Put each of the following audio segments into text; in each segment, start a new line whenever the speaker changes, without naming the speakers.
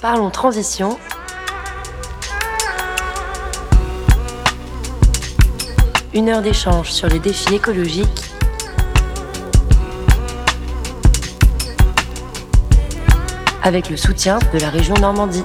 Parlons transition. Une heure d'échange sur les défis écologiques avec le soutien de la région Normandie.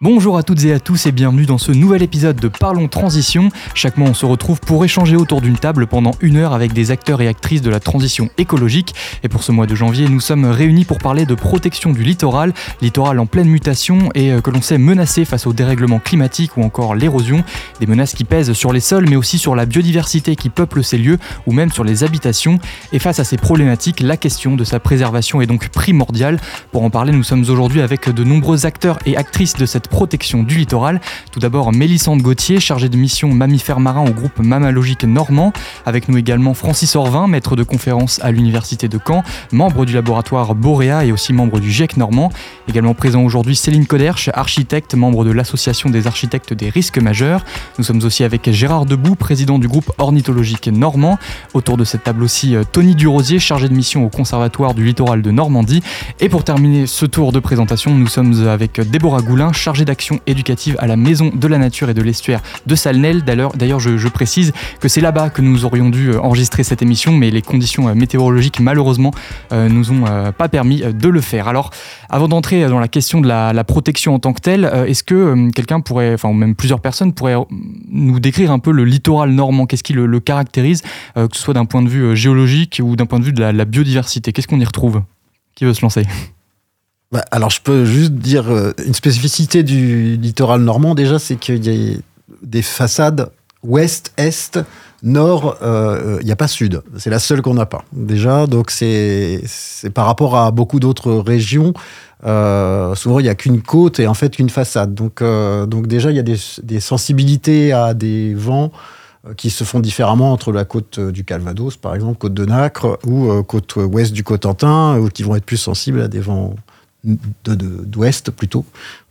Bonjour à toutes et à tous et bienvenue dans ce nouvel épisode de Parlons Transition. Chaque mois on se retrouve pour échanger autour d'une table pendant une heure avec des acteurs et actrices de la transition écologique. Et pour ce mois de janvier, nous sommes réunis pour parler de protection du littoral, littoral en pleine mutation et euh, que l'on sait menacé face au dérèglement climatique ou encore l'érosion. Des menaces qui pèsent sur les sols mais aussi sur la biodiversité qui peuple ces lieux ou même sur les habitations. Et face à ces problématiques, la question de sa préservation est donc primordiale. Pour en parler, nous sommes aujourd'hui avec de nombreux acteurs et actrices de cette protection du littoral. Tout d'abord, Mélissande Gauthier, chargée de mission mammifères marins au groupe Mammalogique Normand. Avec nous également Francis Orvin, maître de conférence à l'Université de Caen, membre du laboratoire Boréa et aussi membre du GIEC Normand. Également présent aujourd'hui Céline Coderche, architecte, membre de l'Association des architectes des risques majeurs. Nous sommes aussi avec Gérard Debout, président du groupe ornithologique normand. Autour de cette table aussi, euh, Tony Durosier, chargé de mission au Conservatoire du littoral de Normandie. Et pour terminer ce tour de présentation, nous sommes avec Déborah Goulin, chargée d'action éducative à la Maison de la Nature et de l'Estuaire de Salnel. D'ailleurs, je, précise que c'est là-bas que nous aurions dû euh, enregistrer cette émission, mais les conditions euh, météorologiques, malheureusement, euh, nous ont pas permis de le faire. Alors, avant d'entrer dans la question de la, protection en tant que telle, est-ce que quelqu'un pourrait, enfin, ou même plusieurs personnes pourraient nous décrire un peu le littoral normand? Qu'est-ce qui le, caractérise, que ce soit d'un point de vue géologique ou d'un point de vue de la biodiversité? Qu'est-ce qu'on y retrouve? Qui veut se lancer?
Bah, alors, je peux juste dire euh, une spécificité du littoral normand, déjà, c'est qu'il y a des façades ouest, est, nord, euh, il n'y a pas sud. C'est la seule qu'on n'a pas. Déjà, donc c'est par rapport à beaucoup d'autres régions. Euh, souvent, il n'y a qu'une côte et en fait qu'une façade. Donc, déjà, il y a des, des, sensibilités à des vents qui se font différemment entre la côte du Calvados, par exemple, côte de Nacre, ou côte ouest du Cotentin, ou qui vont être plus sensibles à des vents d'ouest plutôt.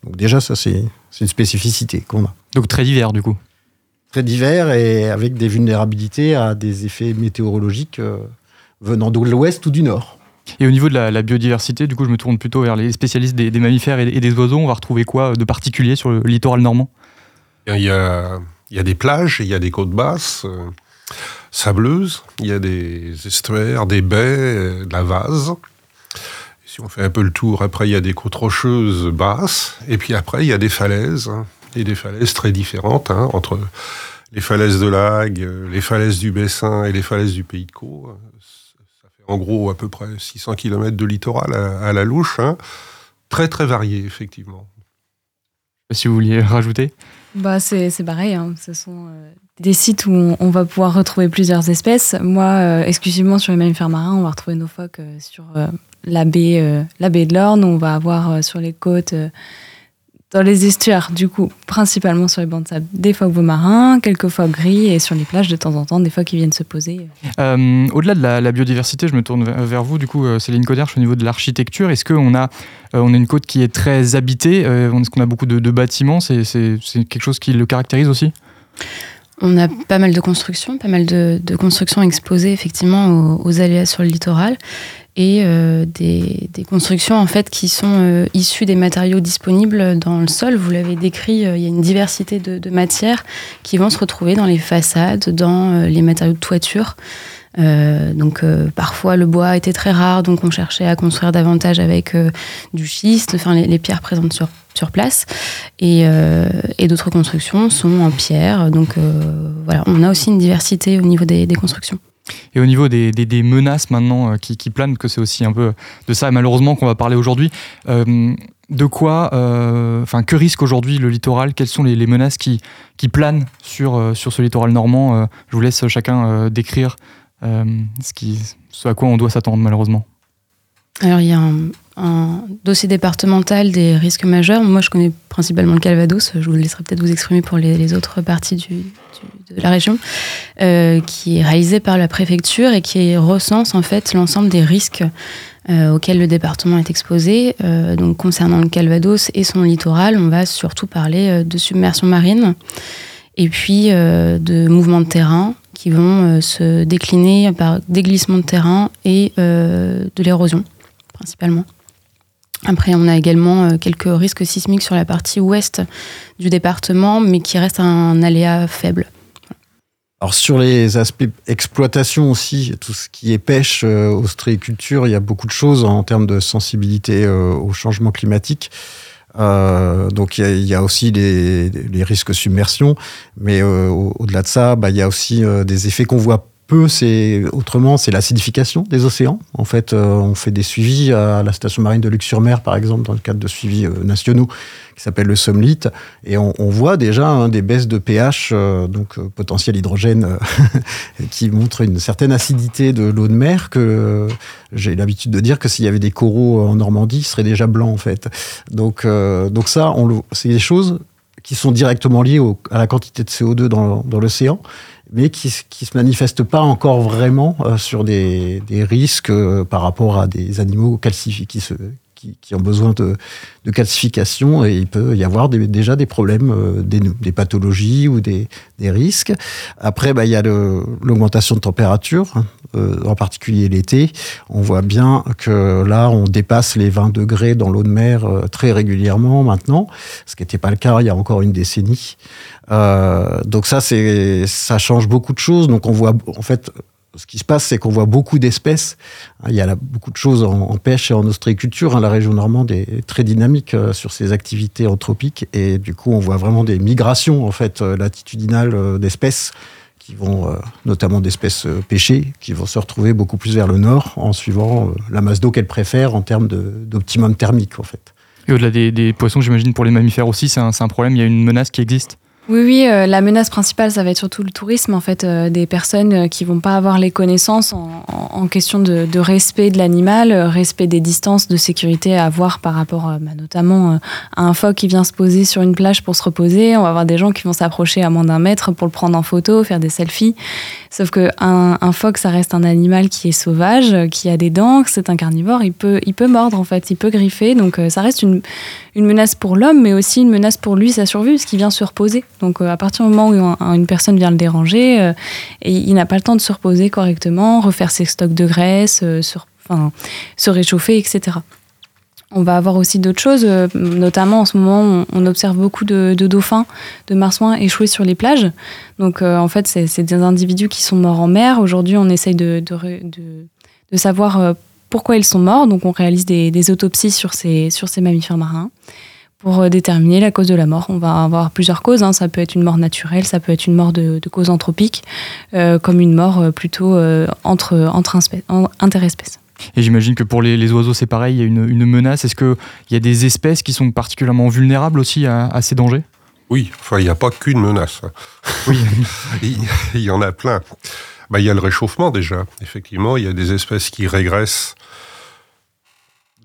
Donc déjà, ça, c'est une spécificité qu'on a.
Donc très divers, du coup
Très divers et avec des vulnérabilités à des effets météorologiques euh, venant de l'ouest ou du nord.
Et au niveau de la, biodiversité, du coup, je me tourne plutôt vers les spécialistes des, mammifères et, des oiseaux. On va retrouver quoi de particulier sur le littoral normand?
Il y, a, il y a des plages, il y a des côtes basses, euh, sableuses, il y a des estuaires, des baies, euh, de la vase si on fait un peu le tour, après il y a des côtes rocheuses basses, et puis après il y a des falaises, hein, et des falaises très différentes, hein, entre les falaises de l'Ague, les falaises du Bessin et les falaises du Pays de Caux. Ça fait en gros à peu près 600 km de littoral à, la louche, hein. très très varié effectivement.
Si vous vouliez rajouter?
Bah, C'est pareil, ce sont euh, des sites où on, va pouvoir retrouver plusieurs espèces. Moi, euh, exclusivement sur les mammifères marins, on va retrouver nos phoques euh, sur la baie, la baie de l'Orne. On va avoir sur les côtes, dans les estuaires, du coup, principalement sur les bancs de sable, des phoques marins, quelques phoques gris, et sur les plages, de temps en temps, des phoques qui viennent se poser.
Au-delà de la, biodiversité, je me tourne vers vous, du coup, Céline Coderche, au niveau de l'architecture. Est-ce qu'on a, on a une côte qui est très habitée Est-ce qu'on a beaucoup de, bâtiments? C'est quelque chose qui le caractérise aussi?
On a pas mal de constructions, pas mal de, constructions exposées effectivement aux, aléas sur le littoral et euh, des, constructions en fait qui sont euh, issues des matériaux disponibles dans le sol. Vous l'avez décrit, euh, il y a une diversité de, matières qui vont se retrouver dans les façades, dans les matériaux de toiture. donc parfois le bois était très rare, donc on cherchait à construire davantage avec du schiste, enfin les, pierres présentes sur, sur place. Et, et d'autres constructions sont en pierre. Donc voilà, on a aussi une diversité au niveau des constructions.
Et au niveau des, menaces maintenant euh, qui, planent, que c'est aussi un peu de ça malheureusement qu'on va parler aujourd'hui, euh, de quoi, euh, enfin que risque aujourd'hui le littoral? Quelles sont les, menaces qui, qui planent sur, sur ce littoral normand? Je vous laisse chacun décrire ce, qui, ce à quoi on doit s'attendre malheureusement.
Alors il y a un, dossier départemental des risques majeurs. Moi je connais principalement le Calvados, je vous laisserai peut-être vous exprimer pour les, autres parties de la région, euh, qui est réalisé par la préfecture et qui recense en fait l'ensemble des risques euh, auxquels le département est exposé. Euh, donc concernant le Calvados et son littoral, on va surtout parler de submersion marine et puis de mouvements de terrain qui vont se décliner par des glissements de terrain et de l'érosion principalement.
Après, on a également quelques risques sismiques sur la partie ouest du département, mais qui reste un aléa faible.
Alors sur les aspects exploitation aussi, tout ce qui est pêche, euh, ostréiculture, il y a beaucoup de choses en termes de sensibilité euh, au changement climatique. Euh, donc il y, a, aussi les, les risques submersion, mais euh, au-delà de ça, il y a aussi des effets qu'on voit peu, c'est autrement, c'est l'acidification des océans. En fait, on fait des suivis à la station marine de Luxe-sur-Mer, par exemple, dans le cadre de suivis nationaux qui s'appelle le Somlit. Et on, voit déjà hein, des baisses de pH, euh, donc euh, potentiel hydrogène, euh, qui montrent une certaine acidité de l'eau de mer que j'ai l'habitude de dire que s'il y avait des coraux en Normandie, ils seraient déjà blancs en fait. Donc, donc ça, c'est des choses qui sont directement liées à la quantité de CO2 dans, dans l'océan mais qui ne se manifestent pas encore vraiment sur des, des risques par rapport à des animaux calcifiés qui se, qui, ont besoin de, calcification et il peut y avoir déjà des problèmes, euh, des, pathologies ou des, risques. Après, bah, il y a l'augmentation de température, euh, en particulier l'été. On voit bien que là, on dépasse les 20 degrés dans l'eau de mer euh, très régulièrement maintenant, ce qui n'était pas le cas il y a encore une décennie. donc ça, ça change beaucoup de choses. Donc on voit en fait ce qui se passe, c'est qu'on voit beaucoup d'espèces. Il y a beaucoup de choses en, pêche et en ostréiculture. Hein. La région normande est très dynamique euh, sur ses activités anthropiques et du coup, on voit vraiment des migrations en fait euh, latitudinales euh, d'espèces qui vont, notamment d'espèces pêchées, qui vont se retrouver beaucoup plus vers le nord en suivant la masse d'eau qu'elles préfèrent en termes d'optimum thermique en fait.
Et au-delà des, poissons, j'imagine pour les mammifères aussi, c'est un problème. Il y a une menace qui existe?
Oui, oui, euh, la menace principale, ça va être surtout le tourisme, en fait, euh, des personnes euh, qui vont pas avoir les connaissances en, question de, respect de l'animal, respect des distances de sécurité à avoir par rapport, bah, notamment, à un phoque qui vient se poser sur une plage pour se reposer. On va avoir des gens qui vont s'approcher à moins d'un mètre pour le prendre en photo, faire des selfies. Sauf que un, phoque, ça reste un animal qui est sauvage, qui a des dents, c'est un carnivore, il peut, il peut mordre, en fait, il peut griffer. Donc, ça reste une, une menace pour l'homme, mais aussi une menace pour lui, sa survie, parce vient se reposer. Donc euh, à partir du moment où une personne vient le déranger, euh, il n'a pas le temps de se reposer correctement, refaire ses stocks de graisse, euh, se réchauffer, etc. On va avoir aussi d'autres choses, notamment en ce moment, on, observe beaucoup de, dauphins, de marsouins échoués sur les plages. Donc en fait, c'est des individus qui sont morts en mer. Aujourd'hui, on essaye de, savoir pourquoi ils sont morts. Donc on réalise des, autopsies sur ces mammifères marins pour euh, déterminer la cause de la mort. On va avoir plusieurs causes. Hein. Ça peut être une mort naturelle, ça peut être une mort de, cause anthropique, euh, comme une mort euh, plutôt entre, entre interespèces.
Et j'imagine que pour les, oiseaux, c'est pareil, il y a une, menace. Est-ce qu'il y a des espèces qui sont particulièrement vulnérables aussi à, ces dangers?
Oui, enfin, il n'y a pas qu'une menace. Oui. il, y en a plein. Bah, il y a le réchauffement déjà. Effectivement, il y a des espèces qui régressent,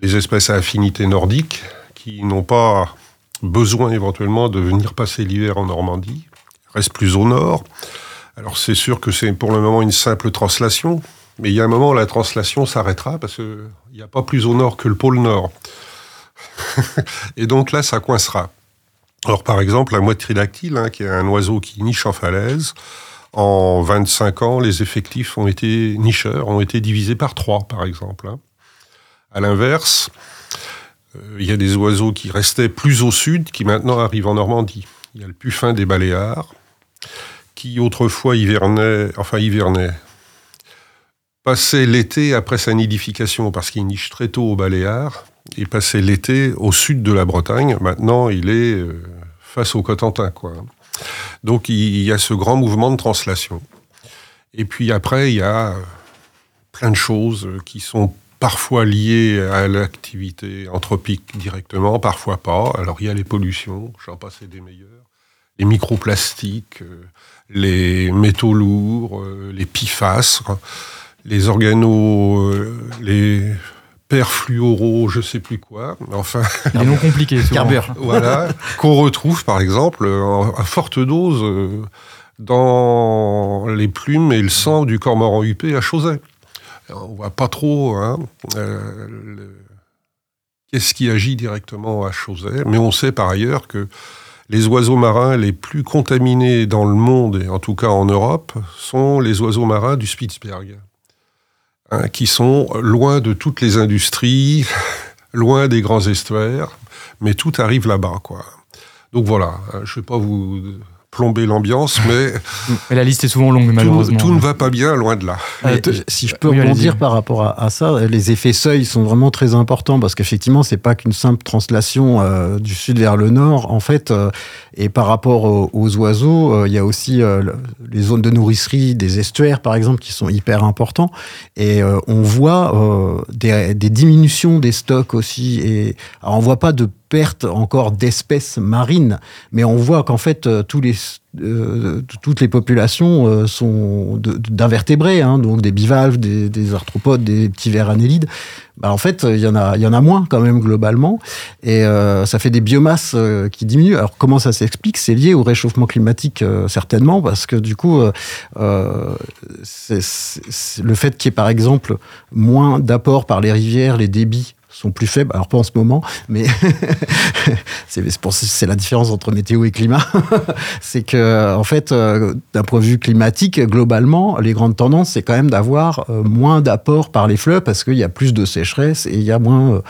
des espèces à affinité nordique, qui n'ont pas besoin éventuellement de venir passer l'hiver en Normandie, restent plus au nord. Alors c'est sûr que c'est pour le moment une simple translation, mais il y a un moment où la translation s'arrêtera parce qu'il n'y a pas plus au nord que le pôle nord. Et donc là, ça coincera. Alors par exemple, la mouette tridactyle, hein, qui est un oiseau qui niche en falaise, en 25 ans, les effectifs ont été nicheurs, ont été divisés par trois, par exemple. Hein. À l'inverse, il y a des oiseaux qui restaient plus au sud, qui maintenant arrivent en Normandie. Il y a le puffin des Baléares, qui autrefois hivernait, enfin hivernait, passait l'été après sa nidification, parce qu'il niche très tôt aux Baléares, et passait l'été au sud de la Bretagne. Maintenant, il est euh, face au Cotentin. Donc, il y a ce grand mouvement de translation. Et puis après, il y a plein de choses qui sont parfois liées à l'activité anthropique directement, parfois pas. Alors il y a les pollutions, j'en passe des meilleurs, les microplastiques, euh, les métaux lourds, euh, les PFAS, les organos, euh, les perfluoro, je sais plus quoi. Enfin,
des noms compliqués,
voilà, qu'on retrouve par exemple à forte dose dans les plumes et le sang du cormoran huppé à Chauzet on voit pas trop hein, euh, qu'est-ce qui agit directement à Chauzet, mais on sait par ailleurs que les oiseaux marins les plus contaminés dans le monde, et en tout cas en Europe, sont les oiseaux marins du Spitzberg, hein, qui sont loin de toutes les industries, loin des grands estuaires, mais tout arrive là-bas. Donc voilà, je ne vais pas vous plomber l'ambiance, mais...
la liste est souvent longue, malheureusement.
Tout, ne va pas bien, loin de là.
Euh, si je peux rebondir par rapport à, ça, les effets seuil sont vraiment très importants, parce qu'effectivement, c'est pas qu'une simple translation euh, du sud vers le nord. En fait, euh, et par rapport aux, oiseaux, il y a aussi les zones de nourricerie des estuaires, par exemple, qui sont hyper importants. Et on voit des, des, diminutions des stocks aussi. Et alors, on voit pas de perte encore d'espèces marines, mais on voit qu'en fait, euh, euh, toutes les populations euh, sont d'invertébrés, hein, donc des bivalves, des, arthropodes, des petits vers annélides. Bah, en fait, il y, en a, y en a moins quand même globalement, et ça fait des biomasses qui diminuent. Alors comment ça s'explique? C'est lié au réchauffement climatique certainement, parce que du coup, le fait qu'il y ait par exemple moins d'apports par les rivières, les débits sont plus faibles. Alors pas en ce moment, mais c'est la différence entre météo et climat. c'est que en fait, euh, d'un point de vue climatique, globalement, les grandes tendances, c'est quand même d'avoir euh, moins d'apports par les fleuves parce qu'il y a plus de sécheresse et il y a moins euh,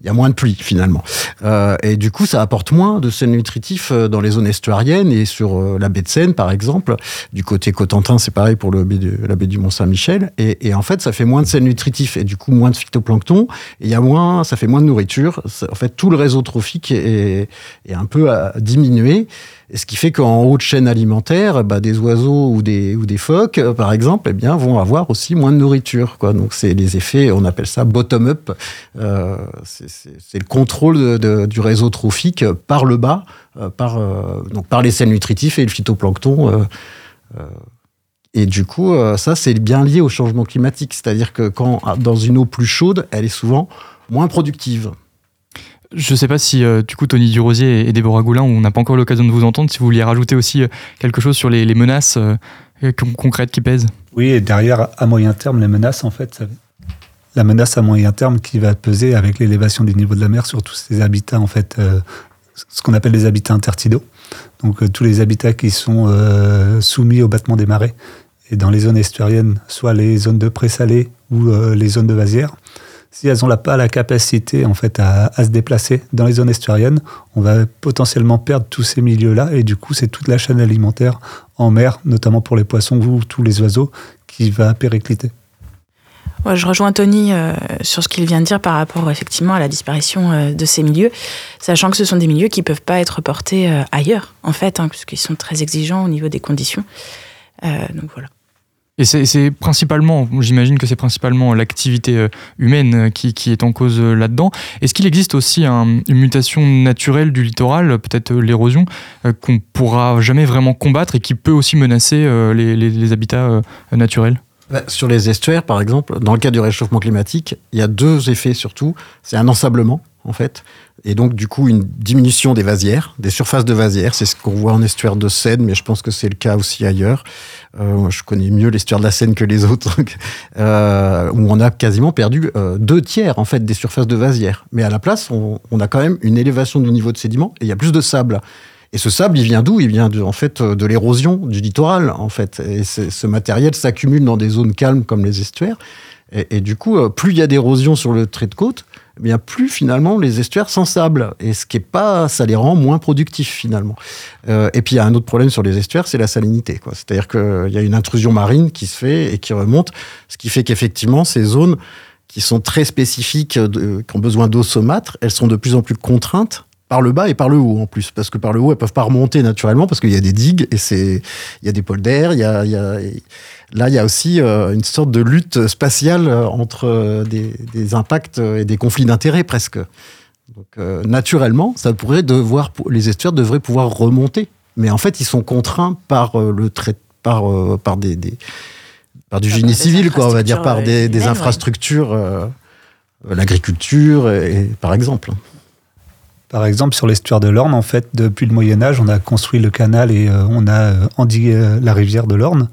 il y a moins de pluie finalement. Euh, et du coup, ça apporte moins de sel nutritif euh, dans les zones estuariennes et sur euh, la baie de Seine, par exemple. Du côté Cotentin, c'est pareil pour la baie du Mont-Saint-Michel. Et, en fait, ça fait moins de sel nutritif et du coup moins de phytoplancton. Et il y a moins, ça fait moins de nourriture. En fait, tout le réseau trophique est, un peu à diminuer ce qui fait qu'en haute chaîne alimentaire, bah, des oiseaux ou des, phoques, euh, par exemple, eh bien, vont avoir aussi moins de nourriture. Donc, c'est les effets, on appelle ça bottom-up. Euh, c'est le contrôle du réseau trophique par le bas, euh, par, donc par les sels nutritifs et le phytoplancton. et du coup, ça, c'est bien lié au changement climatique. C'est-à-dire que quand, dans une eau plus chaude, elle est souvent moins productive.
Je ne sais pas si, euh, du coup, Tony Durosier et Déborah Goulin, on n'a pas encore l'occasion de vous entendre, si vous vouliez rajouter aussi euh, quelque chose sur les, menaces euh, concrètes qui pèsent.
Oui, et derrière, à moyen terme, les menaces, en fait, la menace à moyen terme qui va peser avec l'élévation du niveau de la mer sur tous ces habitats, en fait, ce qu'on appelle les habitats intertidaux. Donc, tous les habitats qui sont soumis au battement des marées. Et dans les zones estuariennes, soit les zones de présalé ou les zones de vasière si elles n'ont pas la capacité en fait à, se déplacer dans les zones estuariennes, on va potentiellement perdre tous ces milieux-là et du coup c'est toute la chaîne alimentaire en mer, notamment pour les poissons ou tous les oiseaux, qui va péricliter.
je rejoins Tony euh, sur ce qu'il vient de dire par rapport effectivement à la disparition euh, de ces milieux, sachant que ce sont des milieux qui ne peuvent pas être portés euh, ailleurs, en fait, hein, puisqu'ils sont très exigeants au niveau des conditions. donc voilà.
Et c'est principalement, j'imagine que c'est principalement l'activité euh, humaine euh, qui, est en cause euh, là-dedans. Est-ce qu'il existe aussi une mutation naturelle du littoral, peut-être l'érosion, qu'on pourra jamais vraiment combattre et qui peut aussi menacer les, les, habitats naturels?
Bah, sur les estuaires, par exemple, dans le cas du réchauffement climatique, il y a deux effets surtout. C'est un ensablement, en fait, et donc du coup une diminution des vasières, des surfaces de vasières. C'est ce qu'on voit en estuaire de Seine, mais je pense que c'est le cas aussi ailleurs. Euh, je connais mieux l'estuaire de la Seine que les autres, euh, où on a quasiment perdu euh, deux tiers en fait des surfaces de vasières. Mais à la place, on, a quand même une élévation du niveau de sédiment et il y a plus de sable. Et ce sable, il vient d'où? Il vient de, en fait de l'érosion du littoral, en fait. Et ce matériel s'accumule dans des zones calmes comme les estuaires. Et du coup, plus il y a d'érosion sur le trait de côte, eh bien plus finalement les estuaires s'ensablent et ce qui est pas ça les rend moins productifs finalement. Euh, et puis il y a un autre problème sur les estuaires c'est la salinité quoi. C'est-à-dire qu'il y a une intrusion marine qui se fait et qui remonte. Ce qui fait qu'effectivement ces zones qui sont très spécifiques qui ont besoin d'eau saumâtre elles sont de plus en plus contraintes par le bas et par le haut en plus, parce que par le haut, elles peuvent pas remonter naturellement, parce qu'il y a des digues et c'est, il y a des polders, il y a, il y a, là, il y a aussi euh, une sorte de lutte spatiale euh, entre euh, des, des impacts et des conflits d'intérêts presque. Donc, naturellement, ça pourrait devoir, les estuaires devraient pouvoir remonter, mais en fait, ils sont contraints par le trait, par, par des, des par du génie civil, quoi, on va dire, par des, des infrastructures, l'agriculture, par exemple.
Par exemple, sur l'estuaire de l'Orne, en fait, depuis le Moyen Âge, on a construit le canal et euh, on a euh, endigué euh, la rivière de l'Orne.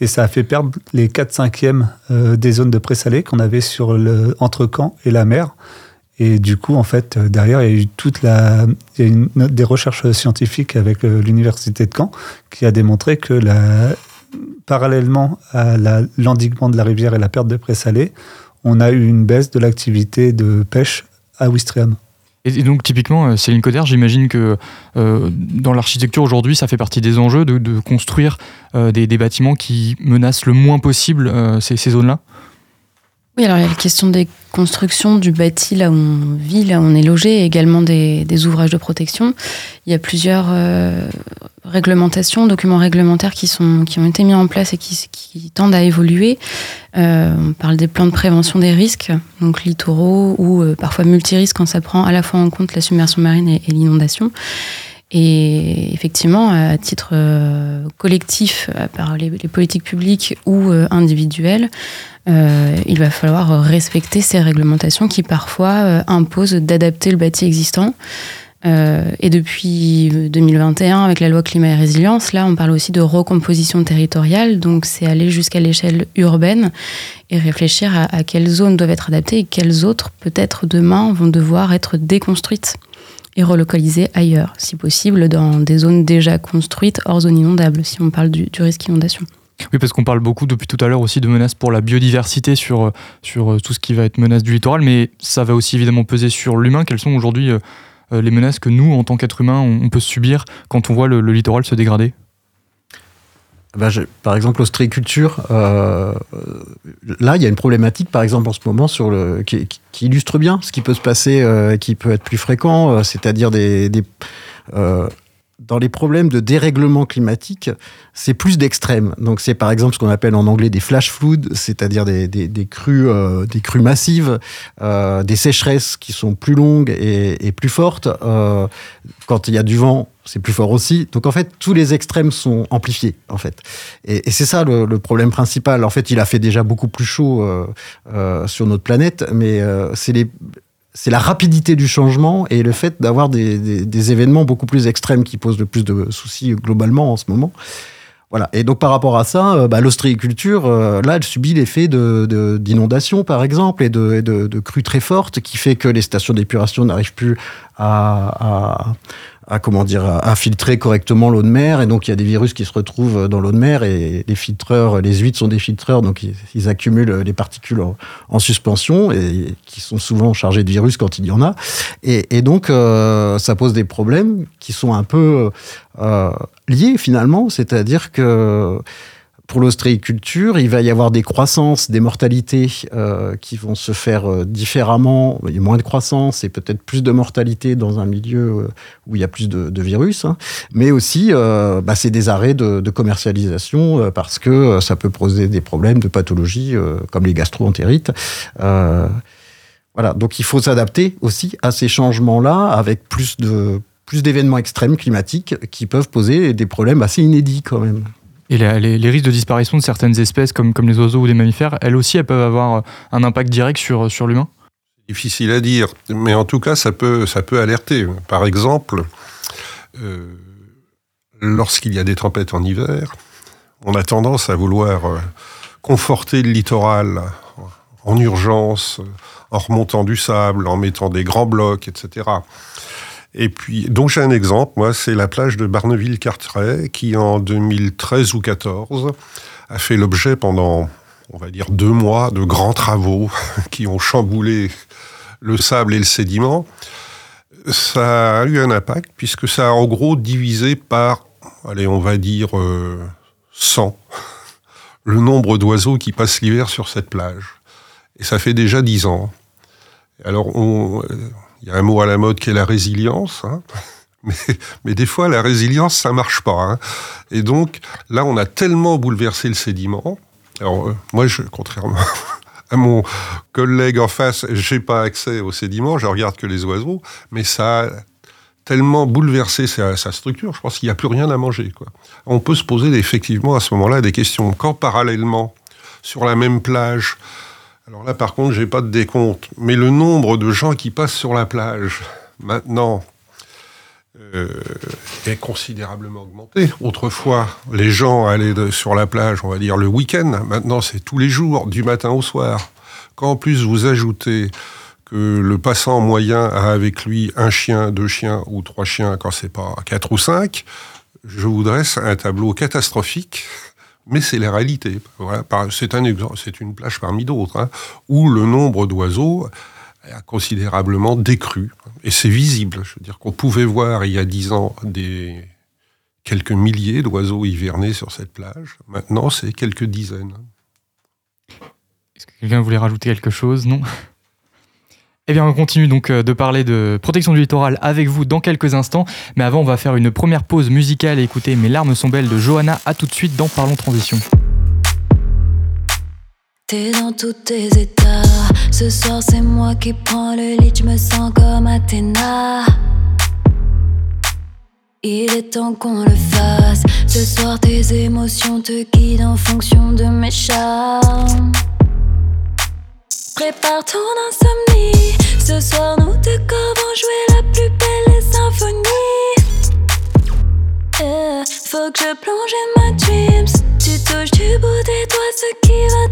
Et ça a fait perdre les 4 cinquièmes des zones de présalé qu'on avait sur le, entre Caen et la mer. Et du coup, en fait, derrière, il y a eu toute la, il y a des recherches scientifiques avec l'université de Caen qui a démontré que la, parallèlement à l'endiguement de la rivière et la perte de présalé, on a eu une baisse de l'activité de pêche à Ouistreham.
Et donc typiquement, euh, Céline Coder, j'imagine que euh, dans l'architecture aujourd'hui, ça fait partie des enjeux de, construire euh, des, bâtiments qui menacent le moins possible ces zones-là?
Oui, alors il y a la question des constructions du bâti là où on vit, là où on est logé, également des, des ouvrages de protection. Il y a plusieurs euh, réglementations, documents réglementaires qui, sont, qui ont été mis en place et qui, qui tendent à évoluer. Euh, on parle des plans de prévention des risques, donc littoraux ou euh, parfois multirisques quand ça prend à la fois en compte la submersion marine et l'inondation. Et effectivement, à titre euh, collectif, par les, politiques publiques ou euh, individuelles, euh, il va falloir respecter ces réglementations qui parfois euh, imposent d'adapter le bâti existant. Euh, et depuis 2021, avec la loi climat et résilience, là, on parle aussi de recomposition territoriale. Donc, c'est aller jusqu'à l'échelle urbaine et réfléchir à, quelles zones doivent être adaptées et quelles autres, peut-être demain, vont devoir être déconstruites et relocalisées ailleurs, si possible, dans des zones déjà construites hors zone inondable, si on parle du, risque inondation.
Oui, parce qu'on parle beaucoup depuis tout à l'heure aussi de menaces pour la biodiversité sur, sur tout ce qui va être menace du littoral, mais ça va aussi évidemment peser sur l'humain. Quelles sont aujourd'hui euh, les menaces que nous, en tant qu'être humain, on, peut subir quand on voit le littoral se dégrader?
Bah, je, par exemple, l'ostréiculture, euh, là, il y a une problématique, par exemple, en ce moment, sur le, qui, qui illustre bien ce qui peut se passer, euh, qui peut être plus fréquent, euh, c'est-à-dire des, des euh, dans les problèmes de dérèglement climatique, c'est plus d'extrêmes. Donc c'est par exemple ce qu'on appelle en anglais des flash floods, c'est-à-dire des, crues, euh, des crues massives, euh, des sécheresses qui sont plus longues et, plus fortes. Euh, quand il y a du vent, c'est plus fort aussi. Donc en fait, tous les extrêmes sont amplifiés en fait. Et, c'est ça le, problème principal. En fait, il a fait déjà beaucoup plus chaud sur notre planète, mais c'est les c'est la rapidité du changement et le fait d'avoir des, des, des, événements beaucoup plus extrêmes qui posent le plus de soucis globalement en ce moment. Voilà. Et donc par rapport à ça, euh, bah, l'ostréiculture, euh, là, elle subit l'effet d'inondations, de, par exemple, et de, de, de crues très fortes, qui fait que les stations d'épuration n'arrivent plus à, à, à comment dire à filtrer correctement l'eau de mer. Et donc il y a des virus qui se retrouvent dans l'eau de mer et les filtreurs les huîtres sont des filtreurs. Donc ils, accumulent les particules en, en, suspension et qui sont souvent chargés de virus quand il y en a. Et, et donc euh, ça pose des problèmes qui sont un peu euh, liés finalement. C'est-à-dire que pour l'ostréiculture, il va y avoir des croissances, des mortalités euh, qui vont se faire euh, différemment. Il y a moins de croissance et peut-être plus de mortalité dans un milieu euh, où il y a plus de, virus. Hein. Mais aussi, bah, c'est des arrêts de, commercialisation parce que ça peut poser des problèmes de pathologie comme les gastro-entérites. voilà, donc il faut s'adapter aussi à ces changements-là avec plus de plus d'événements extrêmes climatiques qui peuvent poser des problèmes assez inédits quand même.
Et les, risques de disparition de certaines espèces, comme, les oiseaux ou les mammifères, elles aussi, elles peuvent avoir un impact direct sur, sur l'humain?
Difficile à dire, mais en tout cas, ça peut, ça peut alerter. Par exemple, euh, lorsqu'il y a des tempêtes en hiver, on a tendance à vouloir euh, conforter le littoral en urgence, en remontant du sable, en mettant des grands blocs, etc. Et puis, donc j'ai un exemple, moi, c'est la plage de Barneville-Carteret, qui en 2013 ou 2014 a fait l'objet pendant, on va dire, deux mois de grands travaux qui ont chamboulé le sable et le sédiment. Ça a eu un impact, puisque ça a en gros divisé par, allez, on va dire, euh, 100 le nombre d'oiseaux qui passent l'hiver sur cette plage. Et ça fait déjà dix ans. Alors, on, il y a un mot à la mode qui est la résilience. Hein. Mais, des fois, la résilience, ça marche pas. Hein. Et donc, là, on a tellement bouleversé le sédiment. Alors, euh, moi, contrairement à mon collègue en face, j'ai pas accès au sédiment, je regarde que les oiseaux, mais ça a tellement bouleversé sa, structure, je pense qu'il n'y a plus rien à manger. On peut se poser effectivement à ce moment-là des questions. Quand parallèlement, sur la même plage, alors là, par contre, j'ai pas de décompte. Mais le nombre de gens qui passent sur la plage maintenant euh, est considérablement augmenté. Autrefois, les gens allaient sur la plage, on va dire le week-end. Maintenant, c'est tous les jours, du matin au soir. Quand en plus vous ajoutez que le passant moyen a avec lui un chien, deux chiens ou trois chiens, quand c'est pas quatre ou cinq, je vous dresse un tableau catastrophique mais c'est la réalité. C'est un exemple, c'est une plage parmi d'autres, hein, où le nombre d'oiseaux a considérablement décru. Et c'est visible. Je veux dire qu'on pouvait voir il y a dix ans des quelques milliers d'oiseaux hivernés sur cette plage. Maintenant, c'est quelques dizaines.
Est-ce que quelqu'un voulait rajouter quelque chose? Non? Eh bien, on continue donc euh, de parler de protection du littoral avec vous dans quelques instants. Mais avant, on va faire une première pause musicale et écouter Mes larmes sont belles de Johanna. À tout de suite dans Parlons Transition.
Il est temps qu'on le fasse. Ce soir, tes émotions te guident en fonction de mes charmes. Prépare ton insomnie. Ce soir, nous deux corps vont jouer la plus belle des symphonies. Eh, faut que je plonge ma dreams. Tu touches du bout des doigts ce qui va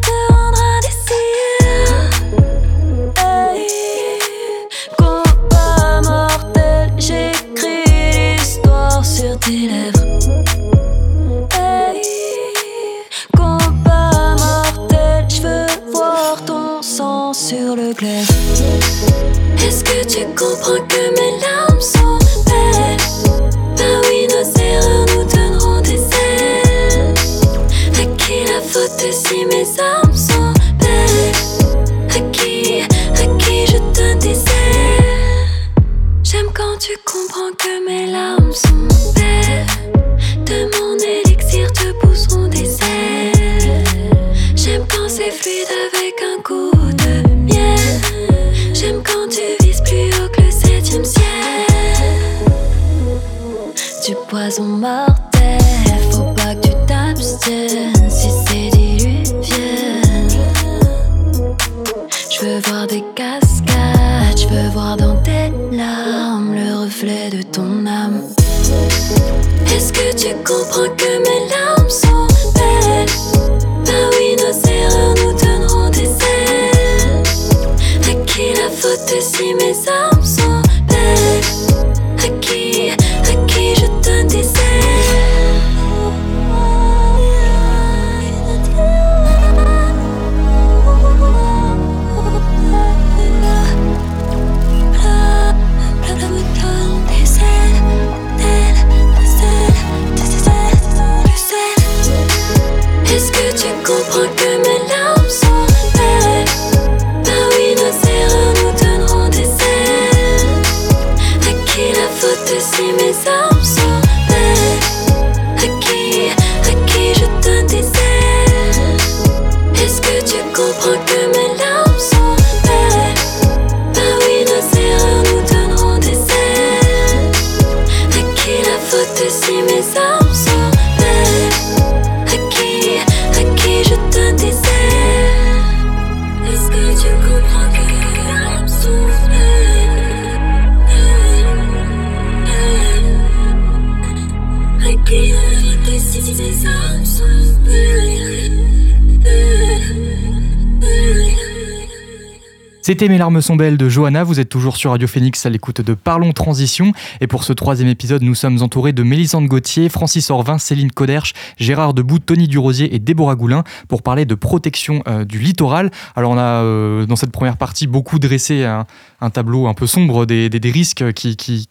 C'était Mes larmes sont belles de Johanna. Vous êtes toujours sur Radio Phoenix à l'écoute de Parlons Transition. Et pour ce troisième épisode, nous sommes entourés de Mélisande Gauthier, Francis Orvin, Céline Coderche, Gérard Debout, Tony Durosier et Déborah Goulin pour parler de protection euh, du littoral. Alors, on a euh, dans cette première partie beaucoup dressé un, tableau un peu sombre des, risques qui,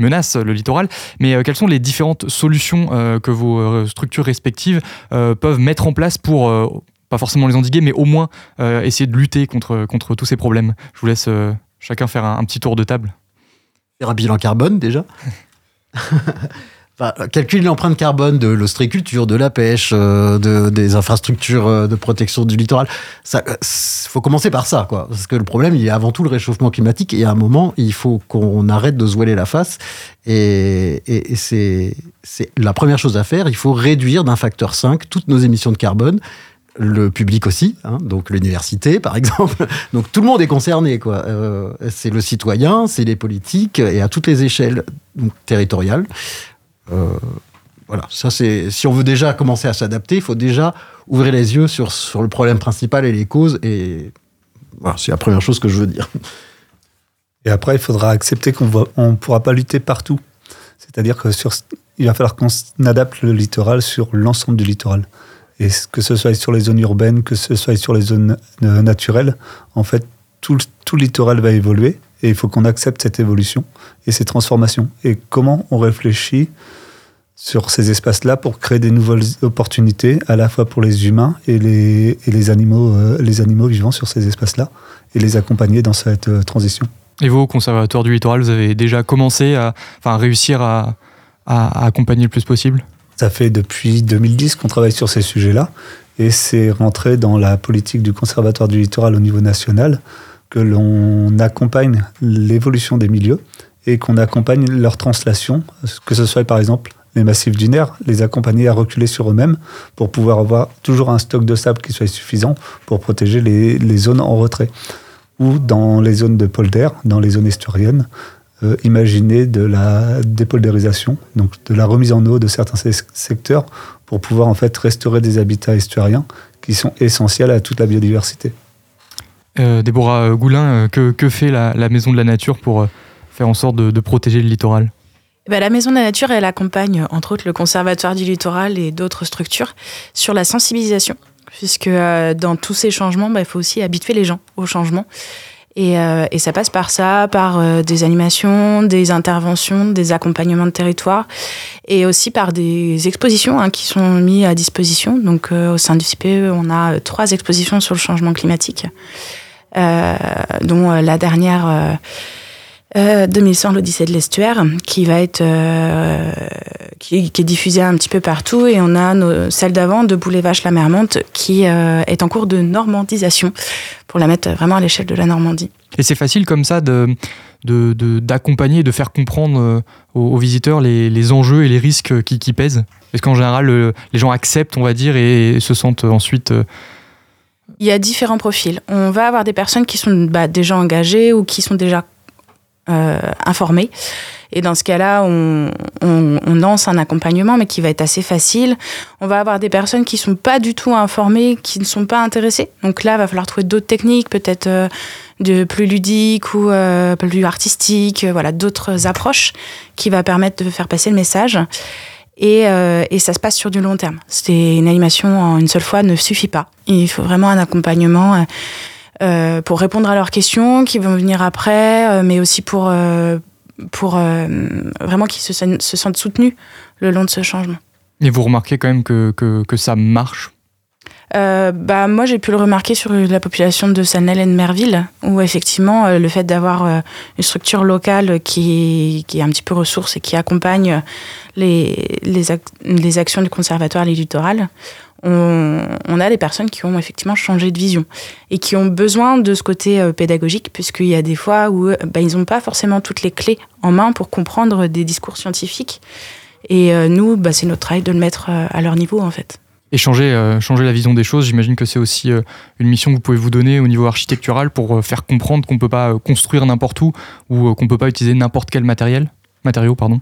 menacent le littoral. Mais euh, quelles sont les différentes solutions que vos structures respectives peuvent mettre en place pour pas forcément les endiguer, mais au moins euh, essayer de lutter contre, contre tous ces problèmes. Je vous laisse euh, chacun faire un, petit tour de table.
Faire un bilan carbone déjà calculer l'empreinte carbone de l'ostréiculture, de la pêche, euh, de, des infrastructures de protection du littoral. Il faut commencer par ça, quoi. Parce que le problème, il est avant tout le réchauffement climatique. Et à un moment, il faut qu'on arrête de se voiler la face. Et, et c'est la première chose à faire. Il faut réduire d'un facteur 5 toutes nos émissions de carbone le public aussi, hein, donc l'université par exemple. Donc tout le monde est concerné, quoi. Euh, c'est le citoyen, c'est les politiques et à toutes les échelles territoriales. Euh, voilà, ça c'est. Si on veut déjà commencer à s'adapter, il faut déjà ouvrir les yeux sur, sur le problème principal et les causes. Et voilà, c'est la première chose que je veux dire.
Et après, il faudra accepter qu'on ne pourra pas lutter partout. C'est-à-dire que sur, il va falloir qu'on adapte le littoral sur l'ensemble du littoral. Et que ce soit sur les zones urbaines, que ce soit sur les zones euh, naturelles, en fait, tout, littoral va évoluer et il faut qu'on accepte cette évolution et ces transformations. Et comment on réfléchit sur ces espaces-là pour créer des nouvelles opportunités, à la fois pour les humains et les, animaux, euh, les animaux vivant sur ces espaces-là, et les accompagner dans cette euh, transition.
Et vous, au Conservatoire du Littoral, vous avez déjà commencé à, réussir à accompagner le plus possible?
Ça fait depuis 2010 qu'on travaille sur ces sujets-là, et c'est rentré dans la politique du Conservatoire du Littoral au niveau national que l'on accompagne l'évolution des milieux et qu'on accompagne leur translation, que ce soit par exemple les massifs dunaires, les accompagner à reculer sur eux-mêmes pour pouvoir avoir toujours un stock de sable qui soit suffisant pour protéger les, zones en retrait. Ou dans les zones de polder, dans les zones estuariennes, euh, imaginer de la dépoldérisation, donc de la remise en eau de certains secteurs pour pouvoir en fait restaurer des habitats estuariens qui sont essentiels à toute la biodiversité.
Euh, Déborah Goulin, euh, que, que fait la, la, Maison de la Nature pour faire en sorte de, de protéger le littoral?
Ben, la Maison de la Nature, elle accompagne entre autres le Conservatoire du littoral et d'autres structures sur la sensibilisation, puisque euh, dans tous ces changements, ben, il faut aussi habituer les gens au changement. Et, euh, et, ça passe par ça, par euh, des animations, des interventions, des accompagnements de territoire, et aussi par des expositions hein, qui sont mises à disposition. Donc euh, au sein du CPE, on a trois expositions sur le changement climatique, euh, dont la dernière euh, 2100 l'Odyssée de l'estuaire, qui va être euh, qui, qui, est diffusée un petit peu partout, et on a nos, celle d'avant de Boulet Vache la mer monte, qui euh, est en cours de normandisation pour la mettre vraiment à l'échelle de la Normandie.
Et c'est facile comme ça de d'accompagner, de, de, de, faire comprendre euh, aux, aux visiteurs les, les, enjeux et les risques qui, qui pèsent? Est-ce qu'en général, le, les gens acceptent, on va dire, et, et se sentent ensuite
il y a différents profils. On va avoir des personnes qui sont bah, déjà engagées ou qui sont déjà euh, informés. Et dans ce cas-là, on, on, on, lance un accompagnement, mais qui va être assez facile. On va avoir des personnes qui sont pas du tout informées, qui ne sont pas intéressées. Donc là, il va falloir trouver d'autres techniques, peut-être euh, de plus ludiques ou euh, plus artistiques, voilà, d'autres approches qui va permettre de faire passer le message. Et, euh, et, ça se passe sur du long terme. C'est une animation en une seule fois ne suffit pas. Il faut vraiment un accompagnement euh, pour répondre à leurs questions qui vont venir après, euh, mais aussi pour, euh, pour vraiment qu'ils se, se, sentent soutenus le long de ce changement.
Et vous remarquez quand même que, que, que ça marche?
Euh, bah, moi, j'ai pu le remarquer sur la population de Sanel et de Merville, où effectivement, le fait d'avoir une structure locale qui, qui est un petit peu ressource et qui accompagne les, les, ac les actions du conservatoire les littorales, on, a des personnes qui ont effectivement changé de vision et qui ont besoin de ce côté euh, pédagogique, puisqu'il y a des fois où bah, ils n'ont pas forcément toutes les clés en main pour comprendre des discours scientifiques. Et euh, nous, bah, c'est notre travail de le mettre à leur niveau, en fait
et changer, euh, changer la vision des choses. J'imagine que c'est aussi euh, une mission que vous pouvez vous donner au niveau architectural pour euh, faire comprendre qu'on ne peut pas construire n'importe où ou qu'on ne peut pas utiliser n'importe quel matériel, matériau. Pardon.